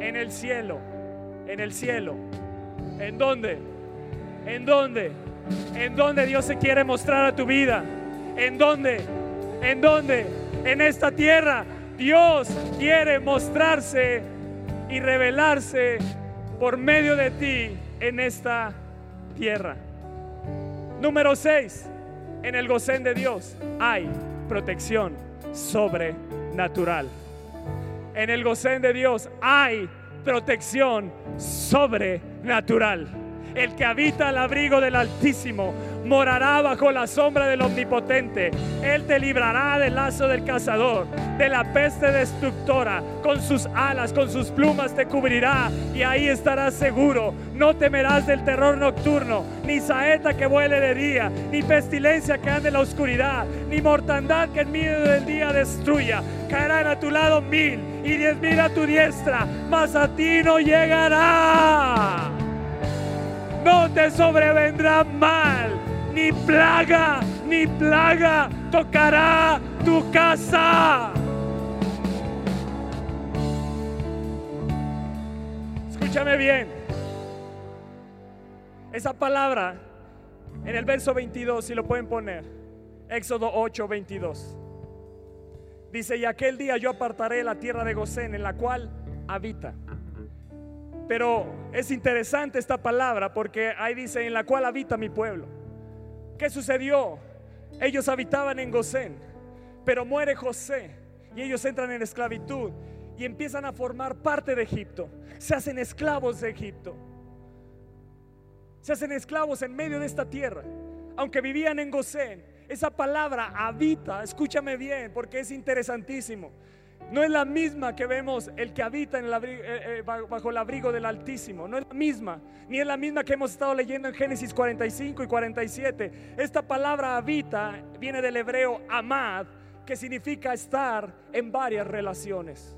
En el cielo, en el cielo. ¿En dónde? ¿En dónde? ¿En dónde Dios se quiere mostrar a tu vida? ¿En dónde? ¿En dónde? En esta tierra. Dios quiere mostrarse y revelarse por medio de ti en esta tierra. Número 6. En el gocén de Dios hay protección sobrenatural. En el gocén de Dios hay protección sobrenatural. El que habita al abrigo del Altísimo morará bajo la sombra del Omnipotente. Él te librará del lazo del cazador, de la peste destructora. Con sus alas, con sus plumas te cubrirá y ahí estarás seguro. No temerás del terror nocturno, ni saeta que vuele de día, ni pestilencia que ande en la oscuridad, ni mortandad que en medio del día destruya. Caerán a tu lado mil y diez mil a tu diestra, mas a ti no llegará. No te sobrevendrá mal ni plaga, ni plaga tocará tu casa. Escúchame bien. Esa palabra en el verso 22, si lo pueden poner, Éxodo 8, 22. Dice, y aquel día yo apartaré la tierra de Gosén en la cual habita. Pero es interesante esta palabra porque ahí dice, en la cual habita mi pueblo. ¿Qué sucedió? Ellos habitaban en Gosén, pero muere José y ellos entran en esclavitud y empiezan a formar parte de Egipto. Se hacen esclavos de Egipto. Se hacen esclavos en medio de esta tierra. Aunque vivían en Gosén, esa palabra habita, escúchame bien porque es interesantísimo. No es la misma que vemos el que habita eh, eh, bajo el abrigo del Altísimo. No es la misma. Ni es la misma que hemos estado leyendo en Génesis 45 y 47. Esta palabra habita viene del hebreo amad, que significa estar en varias relaciones.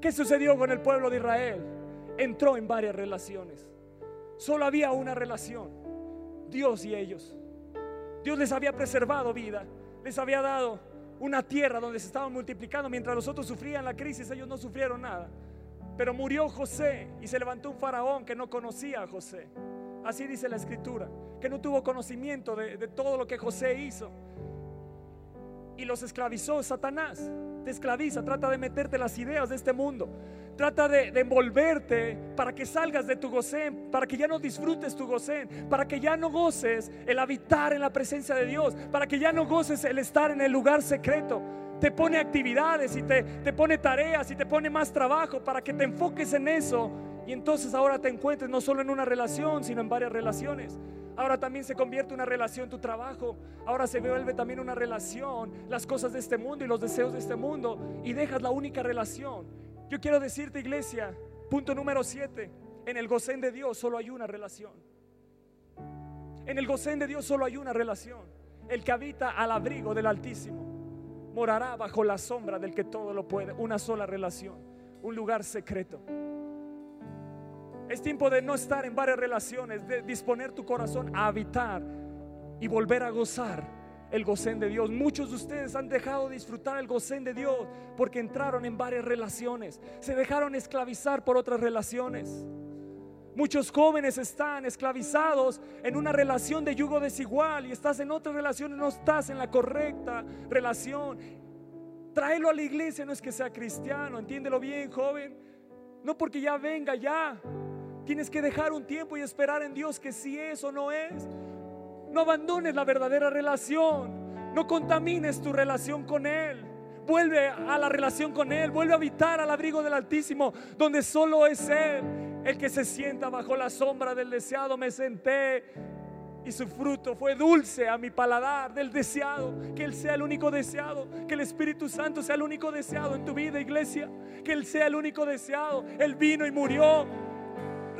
¿Qué sucedió con el pueblo de Israel? Entró en varias relaciones. Solo había una relación. Dios y ellos. Dios les había preservado vida. Les había dado una tierra donde se estaban multiplicando. Mientras los otros sufrían la crisis, ellos no sufrieron nada. Pero murió José y se levantó un faraón que no conocía a José. Así dice la escritura, que no tuvo conocimiento de, de todo lo que José hizo. Y los esclavizó Satanás. Te esclaviza, trata de meterte las ideas de este mundo. Trata de, envolverte para que salgas de tu gocén, para que ya no disfrutes tu gocén, para que ya no goces el habitar en la presencia de Dios, para que ya no goces el estar en el lugar secreto. Te pone actividades y te, te pone tareas y te pone más trabajo para que te enfoques en eso. Y entonces ahora te encuentres no solo en una relación, sino en varias relaciones. Ahora también se convierte una relación tu trabajo. Ahora se vuelve también una relación las cosas de este mundo y los deseos de este mundo. Y dejas la única relación. Yo quiero decirte, iglesia, punto número 7. En el gocén de Dios solo hay una relación. En el gocén de Dios solo hay una relación. El que habita al abrigo del Altísimo morará bajo la sombra del que todo lo puede. Una sola relación. Un lugar secreto. Es tiempo de no estar en varias relaciones, de disponer tu corazón a habitar y volver a gozar el gocén de Dios. Muchos de ustedes han dejado de disfrutar el gocén de Dios porque entraron en varias relaciones, se dejaron esclavizar por otras relaciones. Muchos jóvenes están esclavizados en una relación de yugo desigual y estás en otra relación y no estás en la correcta relación. Tráelo a la iglesia, no es que sea cristiano, entiéndelo bien, joven. No porque ya venga ya. Tienes que dejar un tiempo y esperar en Dios que si es o no es. No abandones la verdadera relación. No contamines tu relación con Él. Vuelve a la relación con Él. Vuelve a habitar al abrigo del Altísimo, donde solo es Él el que se sienta bajo la sombra del deseado. Me senté y su fruto fue dulce a mi paladar del deseado. Que Él sea el único deseado. Que el Espíritu Santo sea el único deseado en tu vida, iglesia. Que Él sea el único deseado. Él vino y murió,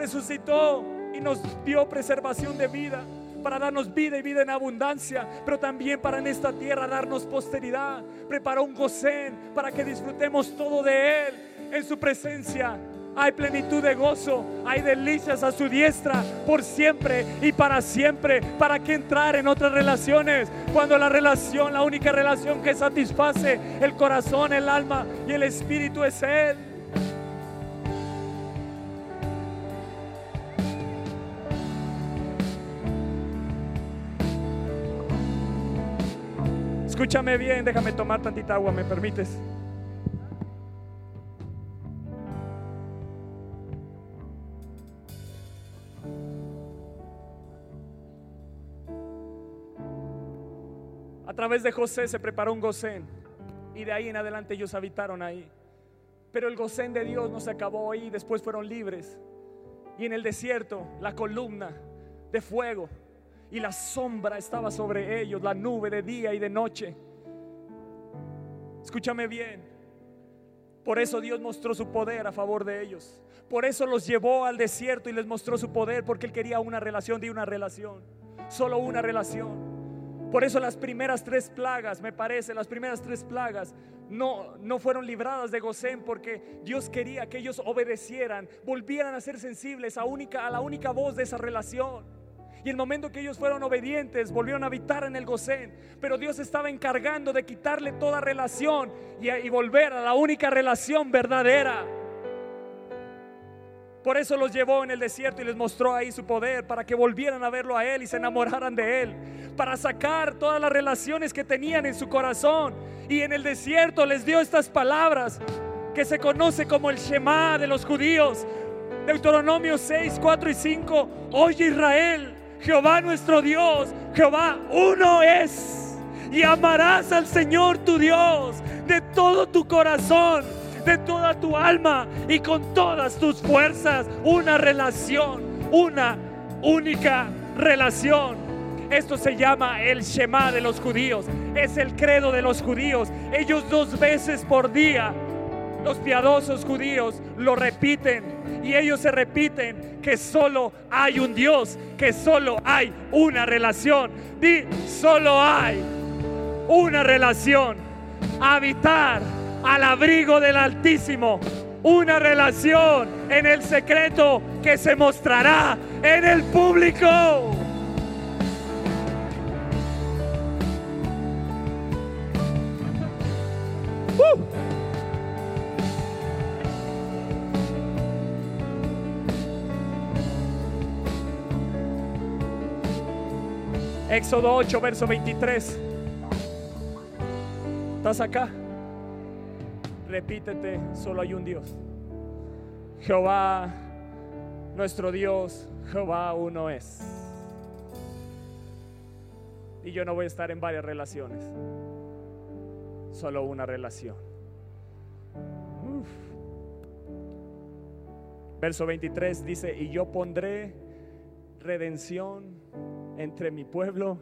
resucitó y nos dio preservación de vida para darnos vida y vida en abundancia, pero también para en esta tierra darnos posteridad. Preparó un gocén para que disfrutemos todo de Él en su presencia. Hay plenitud de gozo, hay delicias a su diestra por siempre y para siempre. ¿Para qué entrar en otras relaciones? Cuando la relación, la única relación que satisface el corazón, el alma y el espíritu es Él. Escúchame bien, déjame tomar tantita agua, ¿me permites? A través de José se preparó un gocén y de ahí en adelante ellos habitaron ahí. Pero el gocén de Dios no se acabó ahí, después fueron libres. Y en el desierto la columna de fuego y la sombra estaba sobre ellos, la nube de día y de noche. Escúchame bien. Por eso Dios mostró su poder a favor de ellos. Por eso los llevó al desierto y les mostró su poder, porque Él quería una relación de una relación. Solo una relación. Por eso las primeras tres plagas, me parece, las primeras tres plagas no, no fueron libradas de Gosén porque Dios quería que ellos obedecieran, volvieran a ser sensibles a, única, a la única voz de esa relación. Y el momento que ellos fueron obedientes, volvieron a habitar en el Gosén. Pero Dios estaba encargando de quitarle toda relación y, y volver a la única relación verdadera. Por eso los llevó en el desierto y les mostró ahí su poder para que volvieran a verlo a Él y se enamoraran de Él. Para sacar todas las relaciones que tenían en su corazón. Y en el desierto les dio estas palabras que se conoce como el Shema de los judíos. Deuteronomio 6, 4 y 5. Oye Israel, Jehová nuestro Dios, Jehová uno es. Y amarás al Señor tu Dios de todo tu corazón de toda tu alma y con todas tus fuerzas. Una relación, una única relación. Esto se llama el Shema de los judíos. Es el credo de los judíos. Ellos dos veces por día, los piadosos judíos, lo repiten. Y ellos se repiten que solo hay un Dios, que solo hay una relación. Di, solo hay una relación. Habitar al abrigo del Altísimo. Una relación en el secreto que se mostrará en el público. Éxodo 8, verso 23. ¿Estás acá? Repítete, solo hay un Dios. Jehová, nuestro Dios, Jehová uno es. Y yo no voy a estar en varias relaciones, solo una relación. Verso 23 dice, y yo pondré redención entre mi pueblo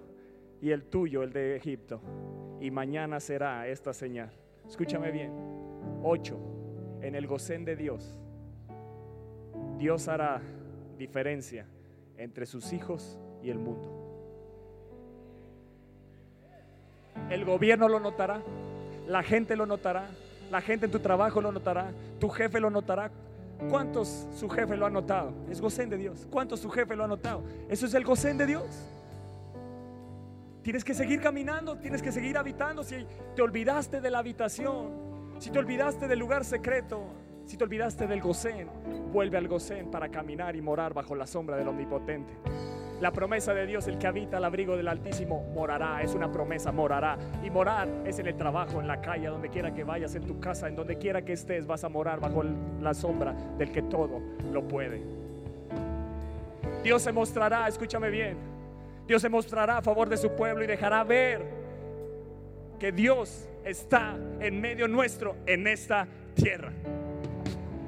y el tuyo, el de Egipto. Y mañana será esta señal. Escúchame bien. 8. En el gocén de Dios. Dios hará diferencia entre sus hijos y el mundo. El gobierno lo notará, la gente lo notará, la gente en tu trabajo lo notará, tu jefe lo notará. ¿Cuántos su jefe lo ha notado? Es gocén de Dios. ¿Cuántos su jefe lo ha notado? Eso es el gocén de Dios. Tienes que seguir caminando, tienes que seguir habitando. Si te olvidaste de la habitación, si te olvidaste del lugar secreto, si te olvidaste del gocén, vuelve al gocén para caminar y morar bajo la sombra del Omnipotente. La promesa de Dios, el que habita al abrigo del Altísimo, morará. Es una promesa, morará. Y morar es en el trabajo, en la calle, donde quiera que vayas, en tu casa, en donde quiera que estés, vas a morar bajo la sombra del que todo lo puede. Dios se mostrará, escúchame bien. Dios se mostrará a favor de su pueblo y dejará ver que Dios está en medio nuestro en esta tierra.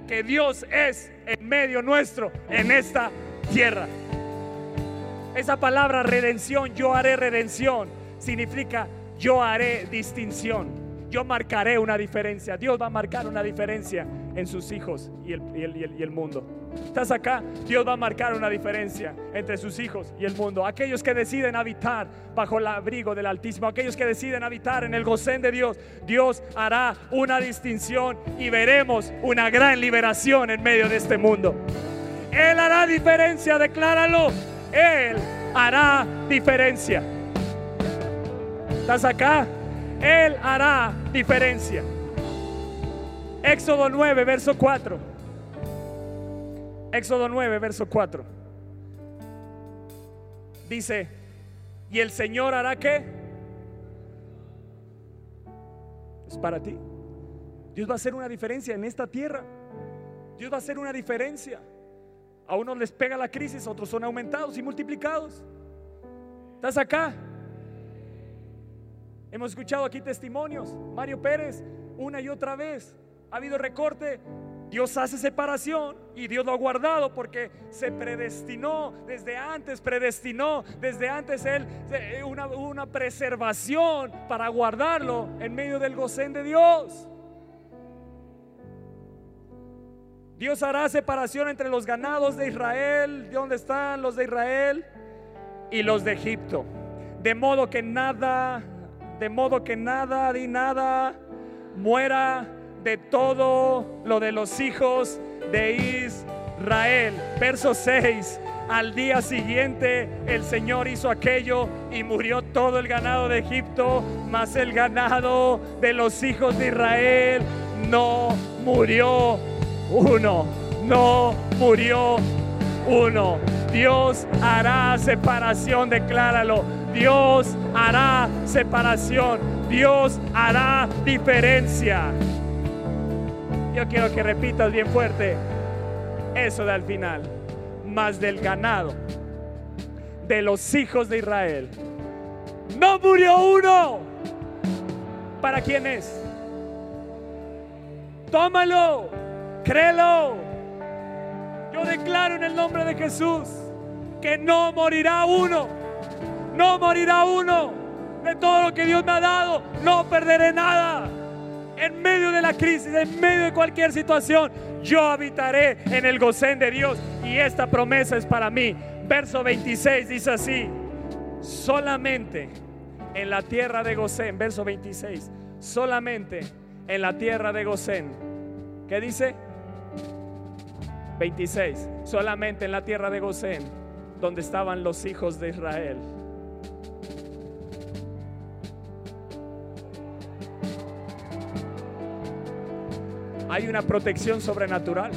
Que Dios es en medio nuestro en esta tierra. Esa palabra redención, yo haré redención, significa yo haré distinción. Yo marcaré una diferencia. Dios va a marcar una diferencia en sus hijos y el, y el, mundo. Estás acá, Dios va a marcar una diferencia entre sus hijos y el mundo. Aquellos que deciden habitar bajo el abrigo del Altísimo, aquellos que deciden habitar en el gocén de Dios, Dios hará una distinción y veremos una gran liberación en medio de este mundo. Él hará diferencia, decláralo. Él hará diferencia. ¿Estás acá? Él hará diferencia. Éxodo 9, verso 4. Éxodo 9, verso 4. Dice, ¿y el Señor hará qué? Es para ti. Dios va a hacer una diferencia en esta tierra. Dios va a hacer una diferencia. A unos les pega la crisis, otros son aumentados y multiplicados. ¿Estás acá? Hemos escuchado aquí testimonios. Mario Pérez, una y otra vez. Ha habido recorte. Dios hace separación y Dios lo ha guardado porque se predestinó desde antes, predestinó desde antes Él una, una preservación para guardarlo en medio del gocén de Dios. Dios hará separación entre los ganados de Israel, de dónde están los de Israel y los de Egipto. De modo que nada, de modo que nada, ni nada, muera de todo lo de los hijos de Israel. Verso 6. Al día siguiente el Señor hizo aquello y murió todo el ganado de Egipto, mas el ganado de los hijos de Israel no murió uno. No murió uno. Dios hará separación, decláralo. Dios hará separación. Dios hará diferencia. Yo quiero que repitas bien fuerte eso de al final. Más del ganado de los hijos de Israel. No murió uno. ¿Para quién es? Tómalo. Créelo. Yo declaro en el nombre de Jesús que no morirá uno. No morirá uno. de todo lo que Dios me ha dado, no perderé nada. En medio de la crisis, en medio de cualquier situación, yo habitaré en el gocén de Dios y esta promesa es para mí. Verso 26 dice así, solamente en la tierra de Gosén, verso 26, solamente en la tierra de Gosén. ¿Qué dice? 26, solamente en la tierra de Gosén, donde estaban los hijos de Israel. Hay una protección sobrenatural.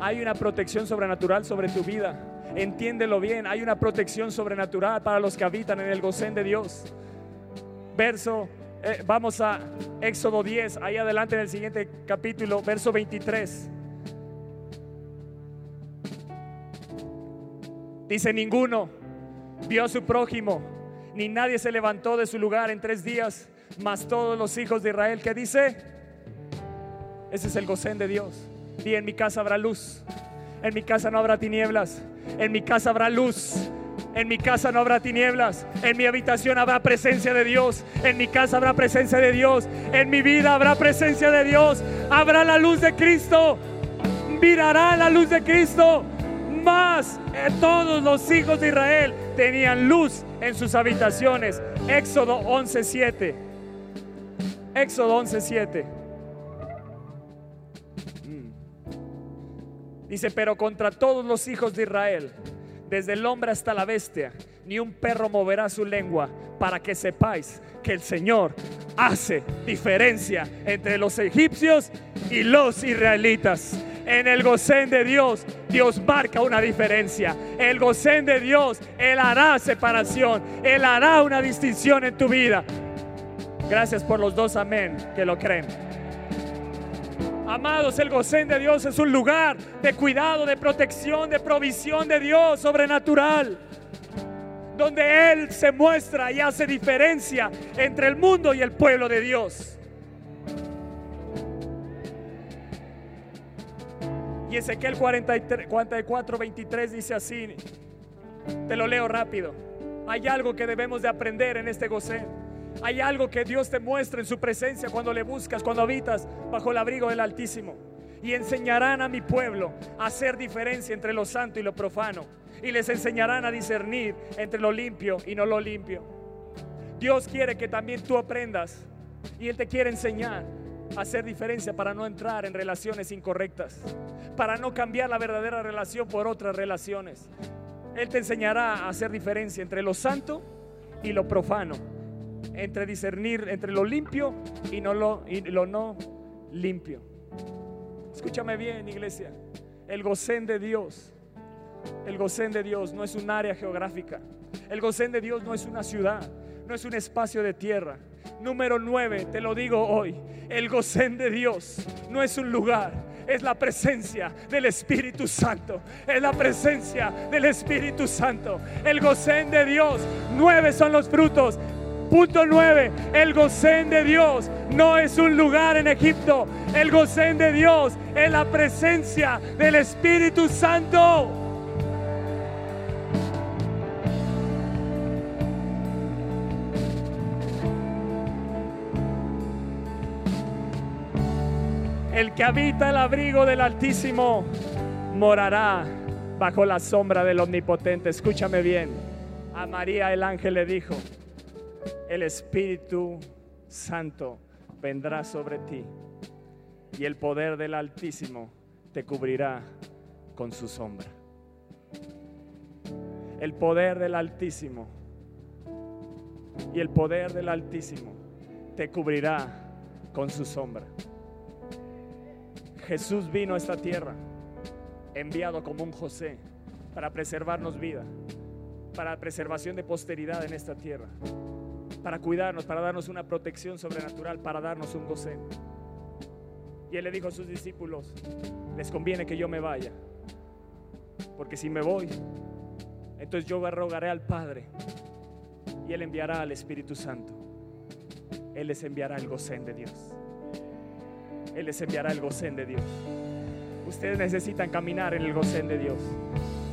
Hay una protección sobrenatural sobre tu vida. Entiéndelo bien, hay una protección sobrenatural para los que habitan en el gocén de Dios. Verso, eh, vamos a Éxodo 10, ahí adelante en el siguiente capítulo, verso 23. Dice, ninguno vio a su prójimo, ni nadie se levantó de su lugar en tres días, mas todos los hijos de Israel, ¿qué dice? Ese es el gocén de Dios. Y en mi casa habrá luz, en mi casa no habrá tinieblas, en mi casa habrá luz. En mi casa no habrá tinieblas. En mi habitación habrá presencia de Dios. En mi casa habrá presencia de Dios. En mi vida habrá presencia de Dios. Habrá la luz de Cristo. Mirará la luz de Cristo. Más todos los hijos de Israel tenían luz en sus habitaciones. Éxodo 11:7. Éxodo 11:7. Mm. Dice, pero contra todos los hijos de Israel desde el hombre hasta la bestia, ni un perro moverá su lengua para que sepáis que el Señor hace diferencia entre los egipcios y los israelitas. En el gocén de Dios, Dios marca una diferencia. El gocén de Dios, Él hará separación. Él hará una distinción en tu vida. Gracias por los dos amén que lo creen. Amados, el gocén de Dios es un lugar de cuidado, de protección, de provisión de Dios sobrenatural. Donde Él se muestra y hace diferencia entre el mundo y el pueblo de Dios. Y Ezequiel 44, 23 dice así, te lo leo rápido. Hay algo que debemos de aprender en este gocén. Hay algo que Dios te muestra en su presencia cuando le buscas, cuando habitas bajo el abrigo del Altísimo. Y enseñarán a mi pueblo a hacer diferencia entre lo santo y lo profano. Y les enseñarán a discernir entre lo limpio y no lo limpio. Dios quiere que también tú aprendas. Y Él te quiere enseñar hacer diferencia para no entrar en relaciones incorrectas. Para no cambiar la verdadera relación por otras relaciones. Él te enseñará a hacer diferencia entre lo santo y lo profano entre discernir entre lo limpio y, no lo, y lo no limpio. Escúchame bien, iglesia. El gocén de Dios, el gocén de Dios no es un área geográfica. El gocén de Dios no es una ciudad, no es un espacio de tierra. Número 9, te lo digo hoy, el gocén de Dios no es un lugar, es la presencia del Espíritu Santo. Es la presencia del Espíritu Santo. El gocén de Dios. Nueve son los frutos. Punto 9. El gocén de Dios no es un lugar en Egipto. El gocén de Dios es la presencia del Espíritu Santo. El que habita el abrigo del Altísimo morará bajo la sombra del Omnipotente. Escúchame bien. A María el ángel le dijo, el Espíritu Santo vendrá sobre ti y el poder del Altísimo te cubrirá con su sombra. El poder del Altísimo y el poder del Altísimo te cubrirá con su sombra. Jesús vino a esta tierra enviado como un José para preservarnos vida, para preservación de posteridad en esta tierra para cuidarnos, para darnos una protección sobrenatural, para darnos un goce. Y él le dijo a sus discípulos, les conviene que yo me vaya, porque si me voy, entonces yo rogaré al Padre y él enviará al Espíritu Santo. Él les enviará el gocén de Dios. Él les enviará el gocén de Dios. Ustedes necesitan caminar en el gocén de Dios.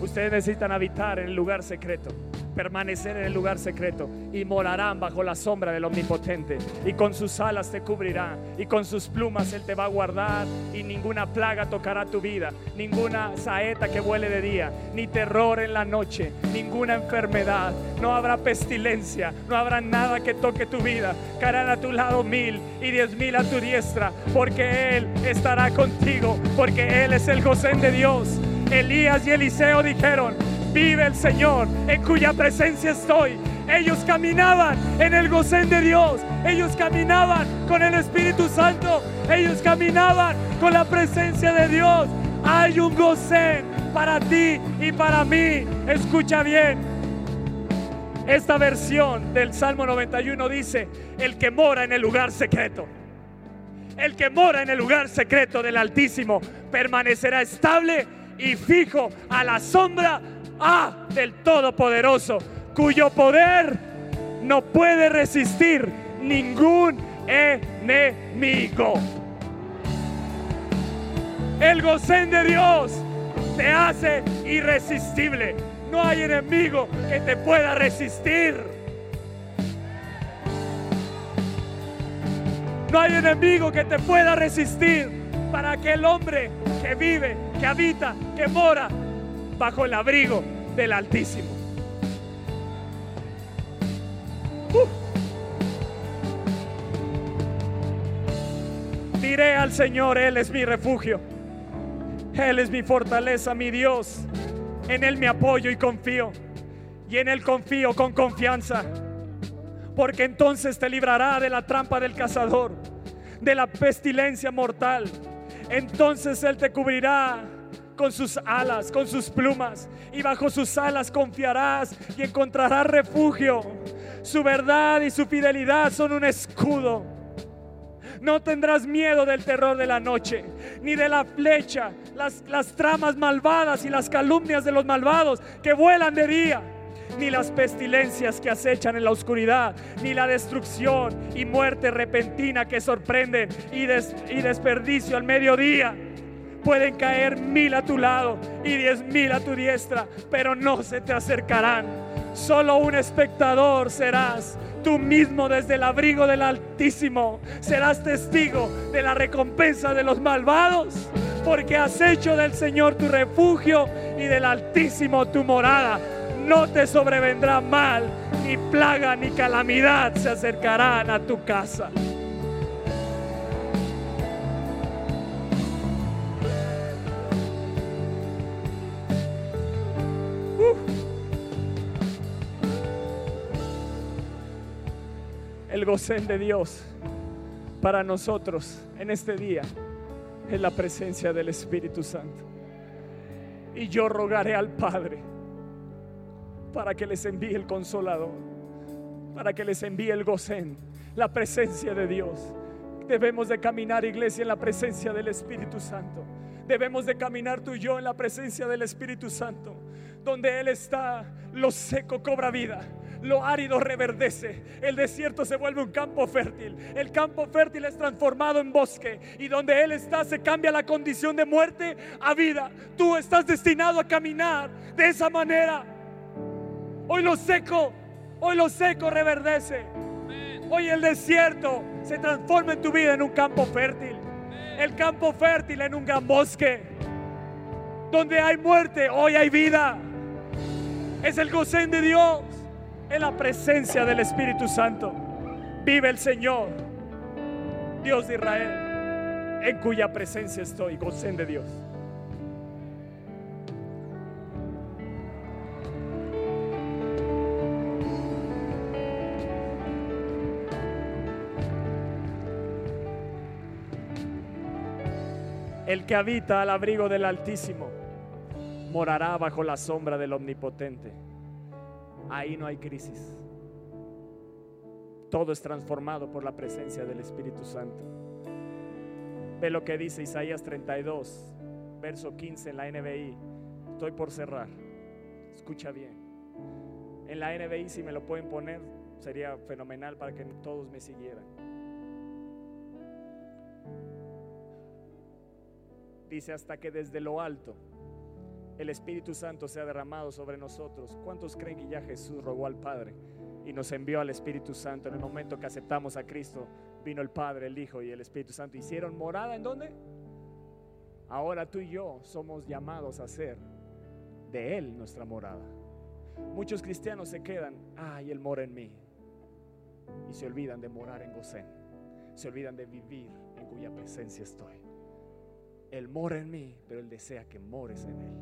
Ustedes necesitan habitar en el lugar secreto. Permanecer en el lugar secreto y morarán bajo la sombra del Omnipotente. Y con sus alas te cubrirá y con sus plumas Él te va a guardar y ninguna plaga tocará tu vida, ninguna saeta que vuele de día, ni terror en la noche, ninguna enfermedad, no habrá pestilencia, no habrá nada que toque tu vida. Caerán a tu lado mil y diez mil a tu diestra, porque Él estará contigo, porque Él es el Gosén de Dios. Elías y Eliseo dijeron, vive el Señor, en cuya presencia estoy. Ellos caminaban en el gocén de Dios. Ellos caminaban con el Espíritu Santo. Ellos caminaban con la presencia de Dios. Hay un gocén para ti y para mí. Escucha bien. Esta versión del Salmo 91 dice, el que mora en el lugar secreto. El que mora en el lugar secreto del Altísimo permanecerá estable y fijo a la sombra ah, del Todopoderoso, cuyo poder no puede resistir ningún enemigo. El gocén de Dios te hace irresistible. No hay enemigo que te pueda resistir. No hay enemigo que te pueda resistir para aquel hombre que vive, que habita, que mora bajo el abrigo del Altísimo. Diré al Señor, Él es mi refugio. Él es mi fortaleza, mi Dios. En Él me apoyo y confío. Y en Él confío con confianza. Porque entonces te librará de la trampa del cazador, de la pestilencia mortal. Entonces Él te cubrirá con sus alas, con sus plumas, y bajo sus alas confiarás y encontrarás refugio. Su verdad y su fidelidad son un escudo. No tendrás miedo del terror de la noche, ni de la flecha, las, las tramas malvadas y las calumnias de los malvados que vuelan de día ni las pestilencias que acechan en la oscuridad, ni la destrucción y muerte repentina que sorprenden y, y desperdicio al mediodía. Pueden caer mil a tu lado y diez mil a tu diestra, pero no se te acercarán. Solo un espectador serás. Tú mismo desde el abrigo del Altísimo serás testigo de la recompensa de los malvados, porque has hecho del Señor tu refugio y del Altísimo tu morada. No te sobrevendrá mal, ni plaga ni calamidad se acercarán a tu casa. El gocén de Dios para nosotros en este día es la presencia del Espíritu Santo. Y yo rogaré al Padre para que les envíe el consolador, para que les envíe el gocén, la presencia de Dios. Debemos de caminar, iglesia, en la presencia del Espíritu Santo. Debemos de caminar tú y yo en la presencia del Espíritu Santo. Donde Él está, lo seco cobra vida lo árido reverdece, el desierto se vuelve un campo fértil, el campo fértil es transformado en bosque y donde Él está se cambia la condición de muerte a vida. Tú estás destinado a caminar de esa manera. Hoy lo seco, hoy lo seco reverdece. Hoy el desierto se transforma en tu vida en un campo fértil. El campo fértil en un gran bosque. Donde hay muerte, hoy hay vida. Es el gocén de Dios en la presencia del Espíritu Santo. Vive el Señor, Dios de Israel, en cuya presencia estoy, gocen de Dios. El que habita al abrigo del Altísimo morará bajo la sombra del Omnipotente ahí no hay crisis. Todo es transformado por la presencia del Espíritu Santo. Ve lo que dice Isaías 32, verso 15 en la NBI. Estoy por cerrar. Escucha bien. En la NBI si me lo pueden poner sería fenomenal para que todos me siguieran. Dice hasta que desde lo alto el Espíritu Santo sea derramado sobre nosotros. ¿Cuántos creen que ya Jesús rogó al Padre y nos envió al Espíritu Santo en el momento que aceptamos a Cristo? Vino el Padre, el Hijo y el Espíritu Santo. ¿Hicieron morada en dónde? Ahora tú y yo somos llamados a ser de Él nuestra morada. Muchos cristianos se quedan, ay, Él mora en mí. Y se olvidan de morar en Gosén. Se olvidan de vivir en cuya presencia estoy. Él mora en mí, pero Él desea que mores en Él.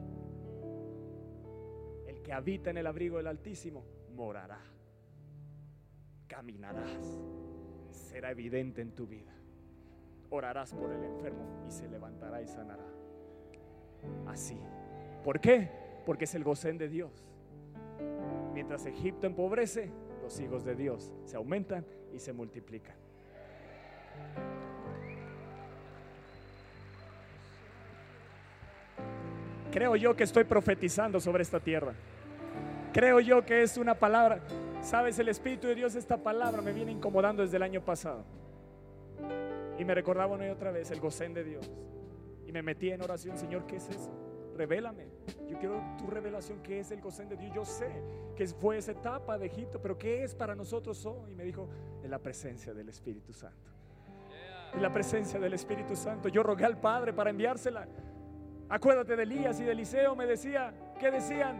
El que habita en el abrigo del Altísimo morará. Caminarás. Será evidente en tu vida. Orarás por el enfermo y se levantará y sanará. Así. ¿Por qué? Porque es el gocén de Dios. Mientras Egipto empobrece, los hijos de Dios se aumentan y se multiplican. Creo yo que estoy profetizando sobre esta tierra. Creo yo que es una palabra. Sabes, el Espíritu de Dios, esta palabra me viene incomodando desde el año pasado. Y me recordaba una y otra vez el gocén de Dios. Y me metí en oración, Señor, ¿qué es eso? Revélame. Yo quiero tu revelación, ¿qué es el gocén de Dios? Yo sé que fue esa etapa de Egipto, pero ¿qué es para nosotros hoy? Y me dijo, es la presencia del Espíritu Santo. Es la presencia del Espíritu Santo. Yo rogué al Padre para enviársela. Acuérdate de Elías y de Eliseo, me decía, ¿qué decían?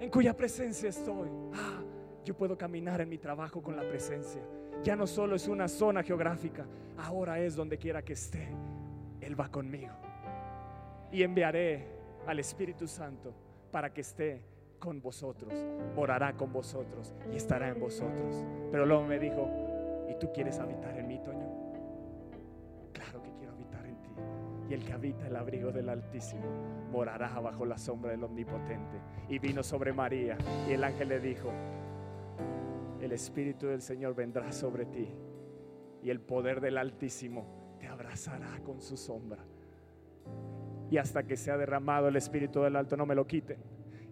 En cuya presencia estoy. Ah, yo puedo caminar en mi trabajo con la presencia. Ya no solo es una zona geográfica, ahora es donde quiera que esté. Él va conmigo. Y enviaré al Espíritu Santo para que esté con vosotros, morará con vosotros y estará en vosotros. Pero luego me dijo, ¿y tú quieres habitar en mí, Toño? Y el que habita el abrigo del Altísimo morará bajo la sombra del Omnipotente. Y vino sobre María y el ángel le dijo, el Espíritu del Señor vendrá sobre ti y el poder del Altísimo te abrazará con su sombra. Y hasta que sea derramado el Espíritu del Alto, no me lo quiten.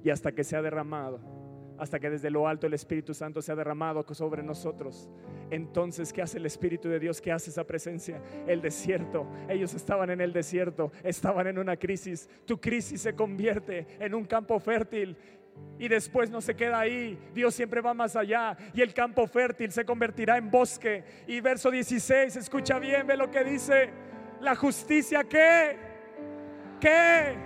Y hasta que sea derramado, hasta que desde lo alto el Espíritu Santo sea derramado sobre nosotros. Entonces, ¿qué hace el Espíritu de Dios? ¿Qué hace esa presencia? El desierto. Ellos estaban en el desierto, estaban en una crisis. Tu crisis se convierte en un campo fértil y después no se queda ahí. Dios siempre va más allá. Y el campo fértil se convertirá en bosque. Y verso 16, escucha bien, ve lo que dice. La justicia que, que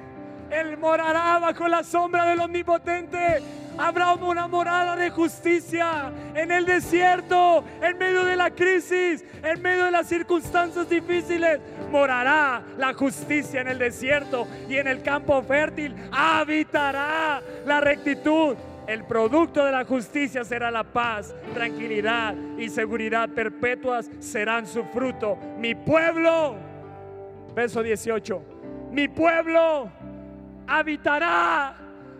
Él morará bajo la sombra del omnipotente. Habrá una morada de justicia en el desierto, en medio de la crisis, en medio de las circunstancias difíciles. Morará la justicia en el desierto y en el campo fértil habitará la rectitud. El producto de la justicia será la paz, tranquilidad y seguridad perpetuas serán su fruto. Mi pueblo, verso 18, mi pueblo habitará,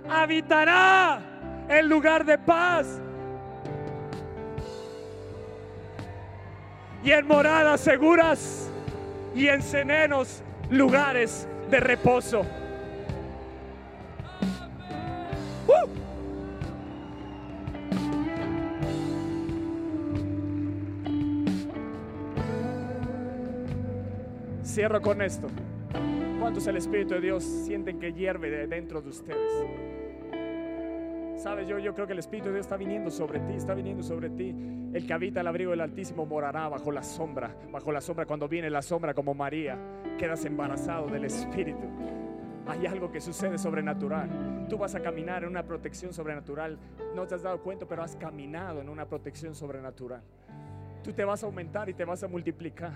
habitará el lugar de paz. Y en moradas seguras y en senenos lugares de reposo. ¡Uh! Cierro con esto. ¿Cuántos el Espíritu de Dios sienten que hierve dentro de ustedes? Sabes, yo, yo creo que el Espíritu de Dios está viniendo sobre ti, está viniendo sobre ti. El que habita el abrigo del Altísimo morará bajo la sombra, bajo la sombra. Cuando viene la sombra como María, quedas embarazado del Espíritu. Hay algo que sucede sobrenatural. Tú vas a caminar en una protección sobrenatural. No te has dado cuenta, pero has caminado en una protección sobrenatural. Tú te vas a aumentar y te vas a multiplicar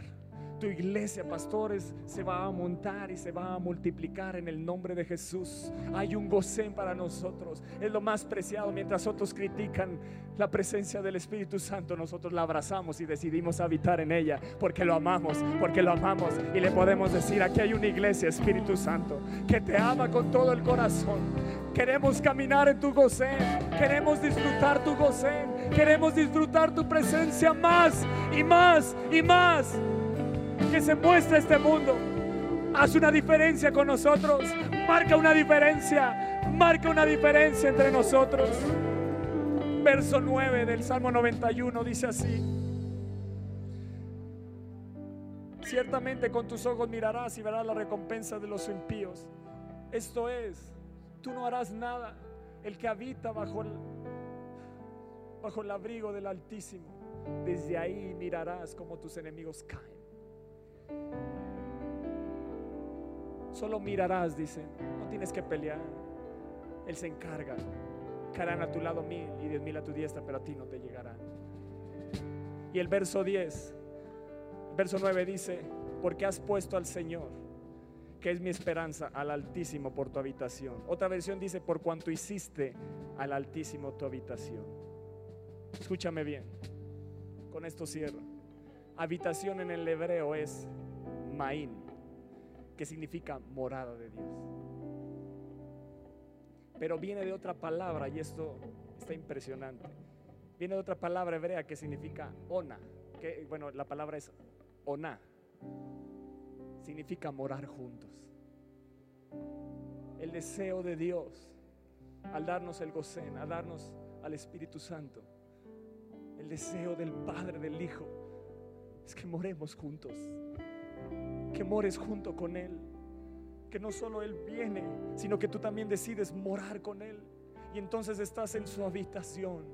tu iglesia, pastores, se va a montar y se va a multiplicar en el nombre de Jesús. Hay un gocén para nosotros. Es lo más preciado. Mientras otros critican la presencia del Espíritu Santo, nosotros la abrazamos y decidimos habitar en ella porque lo amamos, porque lo amamos. Y le podemos decir, aquí hay una iglesia, Espíritu Santo, que te ama con todo el corazón. Queremos caminar en tu gocén. Queremos disfrutar tu gocén. Queremos disfrutar tu presencia más y más y más que se muestra este mundo. Haz una diferencia con nosotros. Marca una diferencia. Marca una diferencia entre nosotros. Verso 9 del Salmo 91 dice así. Ciertamente con tus ojos mirarás y verás la recompensa de los impíos. Esto es tú no harás nada. El que habita bajo el, bajo el abrigo del Altísimo, desde ahí mirarás como tus enemigos caen. Solo mirarás, dice, no tienes que pelear. Él se encarga. Caerán a tu lado mil y diez mil a tu diestra, pero a ti no te llegarán. Y el verso 10, el verso 9 dice, porque has puesto al Señor, que es mi esperanza, al Altísimo por tu habitación. Otra versión dice, por cuanto hiciste al Altísimo tu habitación. Escúchame bien, con esto cierro. Habitación en el hebreo es Maín, que significa morada de Dios. Pero viene de otra palabra y esto está impresionante. Viene de otra palabra hebrea que significa ona, que bueno, la palabra es ona. Significa morar juntos. El deseo de Dios al darnos el gocén, al darnos al Espíritu Santo, el deseo del Padre, del Hijo, es que moremos juntos, que mores junto con Él, que no solo Él viene, sino que tú también decides morar con Él y entonces estás en su habitación.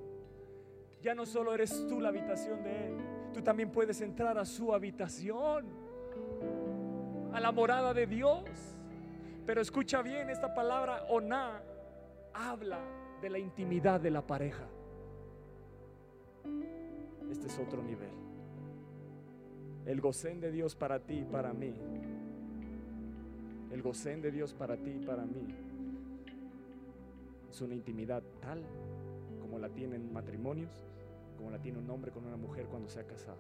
Ya no solo eres tú la habitación de Él, tú también puedes entrar a su habitación, a la morada de Dios. Pero escucha bien, esta palabra oná habla de la intimidad de la pareja. Este es otro nivel. El gocén de Dios para ti y para mí. El gocén de Dios para ti y para mí. Es una intimidad tal como la tienen matrimonios, como la tiene un hombre con una mujer cuando se ha casado.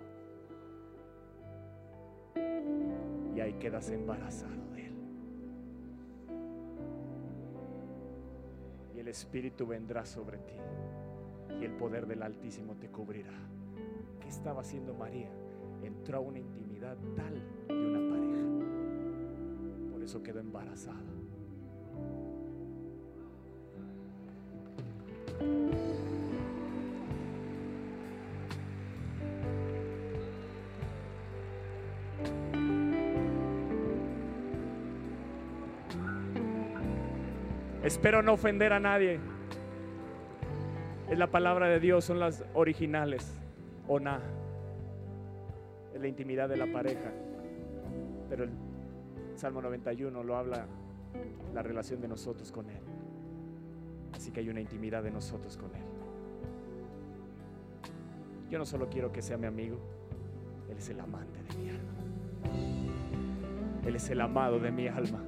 Y ahí quedas embarazado de él. Y el Espíritu vendrá sobre ti. Y el poder del Altísimo te cubrirá. ¿Qué estaba haciendo María? Entró a una intimidad tal de una pareja. Por eso quedó embarazada. Espero no ofender a nadie. Es la palabra de Dios, son las originales. Ona. Es la intimidad de la pareja. Pero el Salmo 91 lo habla la relación de nosotros con Él. Así que hay una intimidad de nosotros con Él. Yo no solo quiero que sea mi amigo, Él es el amante de mi alma. Él es el amado de mi alma.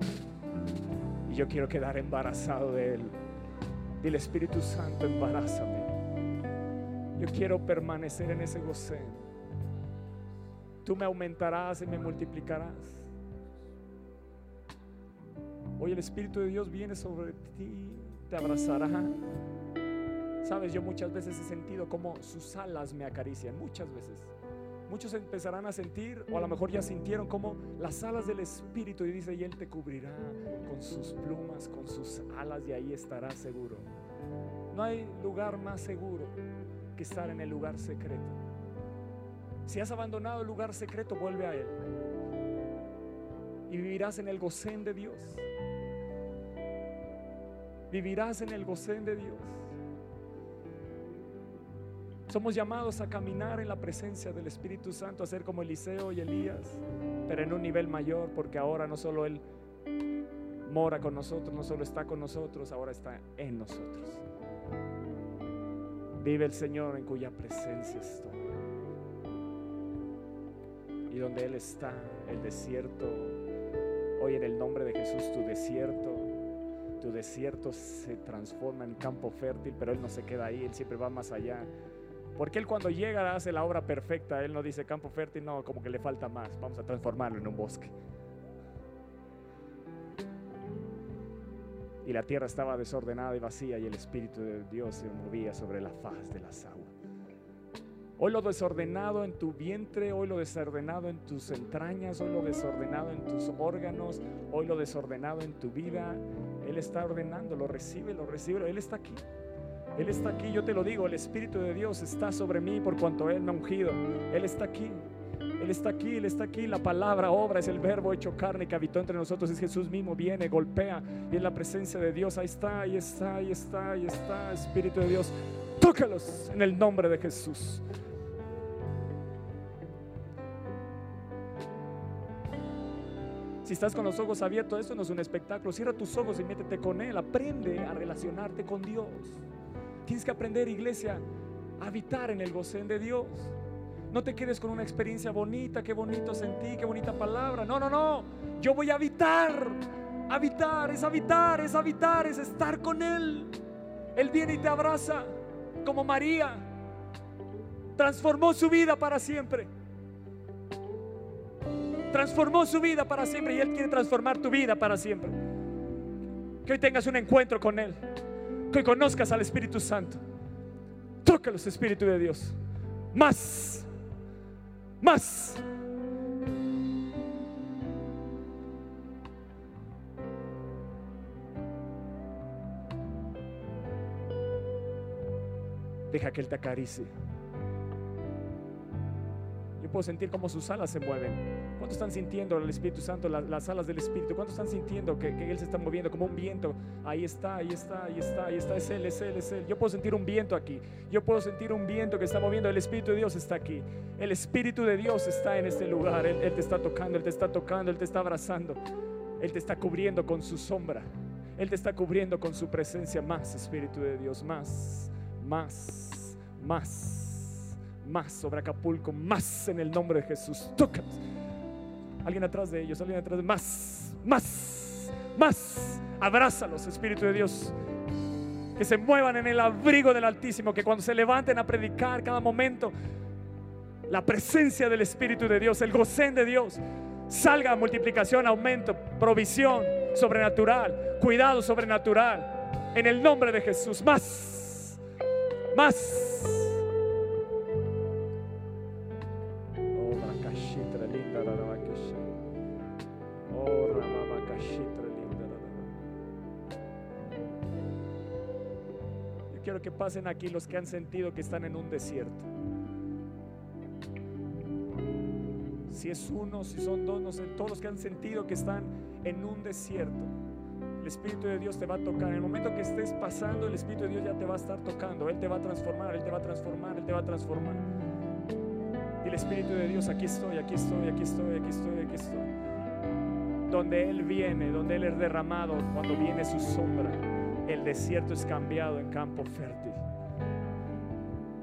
Y yo quiero quedar embarazado de Él. Dile Espíritu Santo, embarázame. Yo quiero permanecer en ese goce. Tú me aumentarás y me multiplicarás. Hoy el Espíritu de Dios viene sobre ti, te abrazará. Sabes, yo muchas veces he sentido como sus alas me acarician, muchas veces. Muchos empezarán a sentir, o a lo mejor ya sintieron como las alas del Espíritu y dice, y Él te cubrirá con sus plumas, con sus alas, y ahí estarás seguro. No hay lugar más seguro que estar en el lugar secreto. Si has abandonado el lugar secreto, vuelve a Él. Y vivirás en el gocén de Dios. Vivirás en el gocén de Dios. Somos llamados a caminar en la presencia del Espíritu Santo, a ser como Eliseo y Elías, pero en un nivel mayor, porque ahora no solo Él mora con nosotros, no solo está con nosotros, ahora está en nosotros. Vive el Señor en cuya presencia estoy. Y donde Él está, el desierto, hoy en el nombre de Jesús, tu desierto, tu desierto se transforma en campo fértil, pero Él no se queda ahí, Él siempre va más allá. Porque Él cuando llega hace la obra perfecta, Él no dice campo fértil, no, como que le falta más, vamos a transformarlo en un bosque. Y la tierra estaba desordenada y vacía y el Espíritu de Dios se movía sobre la faz de las aguas. Hoy lo desordenado en tu vientre, hoy lo desordenado en tus entrañas, hoy lo desordenado en tus órganos, hoy lo desordenado en tu vida, Él está ordenando, lo recibe, lo recibe, Él está aquí. Él está aquí, yo te lo digo, el Espíritu de Dios está sobre mí por cuanto Él me ha ungido. Él está aquí. Él está aquí, Él está aquí. La palabra, obra, es el verbo hecho carne que habitó entre nosotros. Es Jesús mismo, viene, golpea. Y es la presencia de Dios. Ahí está, ahí está, ahí está, ahí está. Espíritu de Dios, tócalos en el nombre de Jesús. Si estás con los ojos abiertos, esto no es un espectáculo. Cierra tus ojos y métete con Él. Aprende a relacionarte con Dios. Tienes que aprender, iglesia, a habitar en el gocén de Dios. No te quedes con una experiencia bonita, qué bonito sentí, qué bonita palabra. No, no, no. Yo voy a habitar. Habitar es habitar, es habitar, es estar con Él. Él viene y te abraza como María. Transformó su vida para siempre transformó su vida para siempre y Él quiere transformar tu vida para siempre. Que hoy tengas un encuentro con Él. Que hoy conozcas al Espíritu Santo. Toca los Espíritus de Dios. Más. Más. Deja que Él te acaricie. Puedo sentir cómo sus alas se mueven. ¿Cuántos están sintiendo el Espíritu Santo, las, alas del Espíritu? ¿Cuántos están sintiendo que, Él se está moviendo como un viento? Ahí está, ahí está, ahí está, ahí está. Es Él, es Él, es Él. Yo puedo sentir un viento aquí. Yo puedo sentir un viento que está moviendo. El Espíritu de Dios está aquí. El Espíritu de Dios está en este lugar. Él, él te está tocando, Él te está tocando, Él te está abrazando. Él te está cubriendo con su sombra. Él te está cubriendo con su presencia. Más, Espíritu de Dios, más, más, más, más sobre Acapulco, más en el nombre de Jesús. Tócanos. Alguien atrás de ellos, alguien atrás de más, más, más. Abrázalos, Espíritu de Dios. Que se muevan en el abrigo del Altísimo, que cuando se levanten a predicar cada momento, la presencia del Espíritu de Dios, el gocén de Dios, salga a multiplicación, aumento, provisión sobrenatural, cuidado sobrenatural. En el nombre de Jesús, más, más. Quiero que pasen aquí los que han sentido que están en un desierto. Si es uno, si son dos, no sé, todos los que han sentido que están en un desierto. El Espíritu de Dios te va a tocar. En el momento que estés pasando, el Espíritu de Dios ya te va a estar tocando. Él te va a transformar, Él te va a transformar, Él te va a transformar. Y el Espíritu de Dios, aquí estoy, aquí estoy, aquí estoy, aquí estoy, aquí estoy. Donde Él viene, donde Él es derramado, cuando viene su sombra el desierto es cambiado en campo fértil.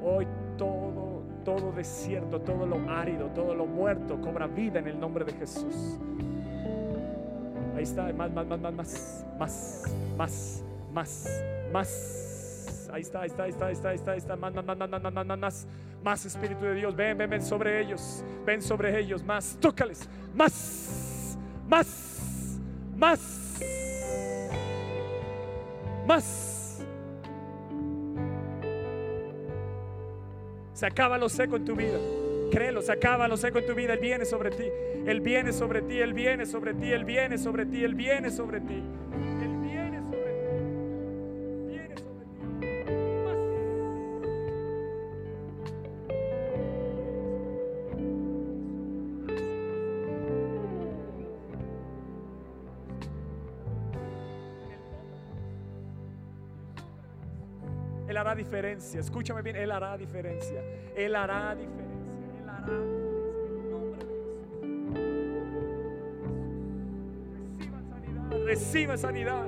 Hoy todo, todo desierto, todo lo árido, todo lo muerto cobra vida en el nombre de Jesús. Ahí está, más, más, más, más, más, más, más, más, más. Ahí está, ahí está, ahí está, ahí está, ahí está, ahí está, más, más, más, más, más, más, más, más, Espíritu de Dios. Ven, ven, ven sobre ellos, ven sobre ellos, más, tócales, más, más, más más. Se acaba lo seco en tu vida. Créelo, se acaba lo seco en tu vida. Él viene sobre ti. Él viene sobre ti. Él viene sobre ti. Él viene sobre ti. Él viene sobre ti. hará diferencia. Escúchame bien, Él hará diferencia. Él hará diferencia. Él hará diferencia. Reciba sanidad.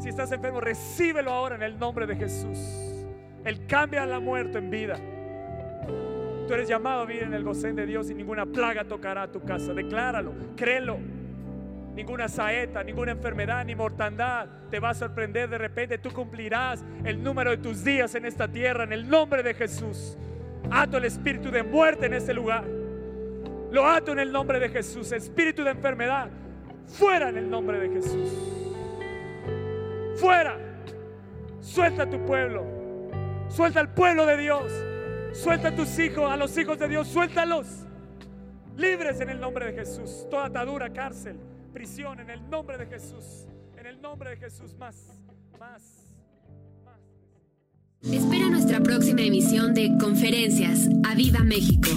Si estás enfermo, recíbelo ahora en el nombre de Jesús. Él cambia la muerte en vida. Tú eres llamado a vivir en el gocén de Dios y ninguna plaga tocará tu casa. Decláralo, créelo ninguna saeta, ninguna enfermedad ni mortandad te va a sorprender de repente. Tú cumplirás el número de tus días en esta tierra en el nombre de Jesús. Ato el espíritu de muerte en este lugar. Lo ato en el nombre de Jesús. Espíritu de enfermedad, fuera en el nombre de Jesús. Fuera. Suelta a tu pueblo. Suelta al pueblo de Dios. Suelta a tus hijos, a los hijos de Dios. Suéltalos. Libres en el nombre de Jesús. Toda atadura, cárcel prisión en el nombre de Jesús. En el nombre de Jesús, más, más, más. Espera nuestra próxima emisión de Conferencias. ¡A Viva México!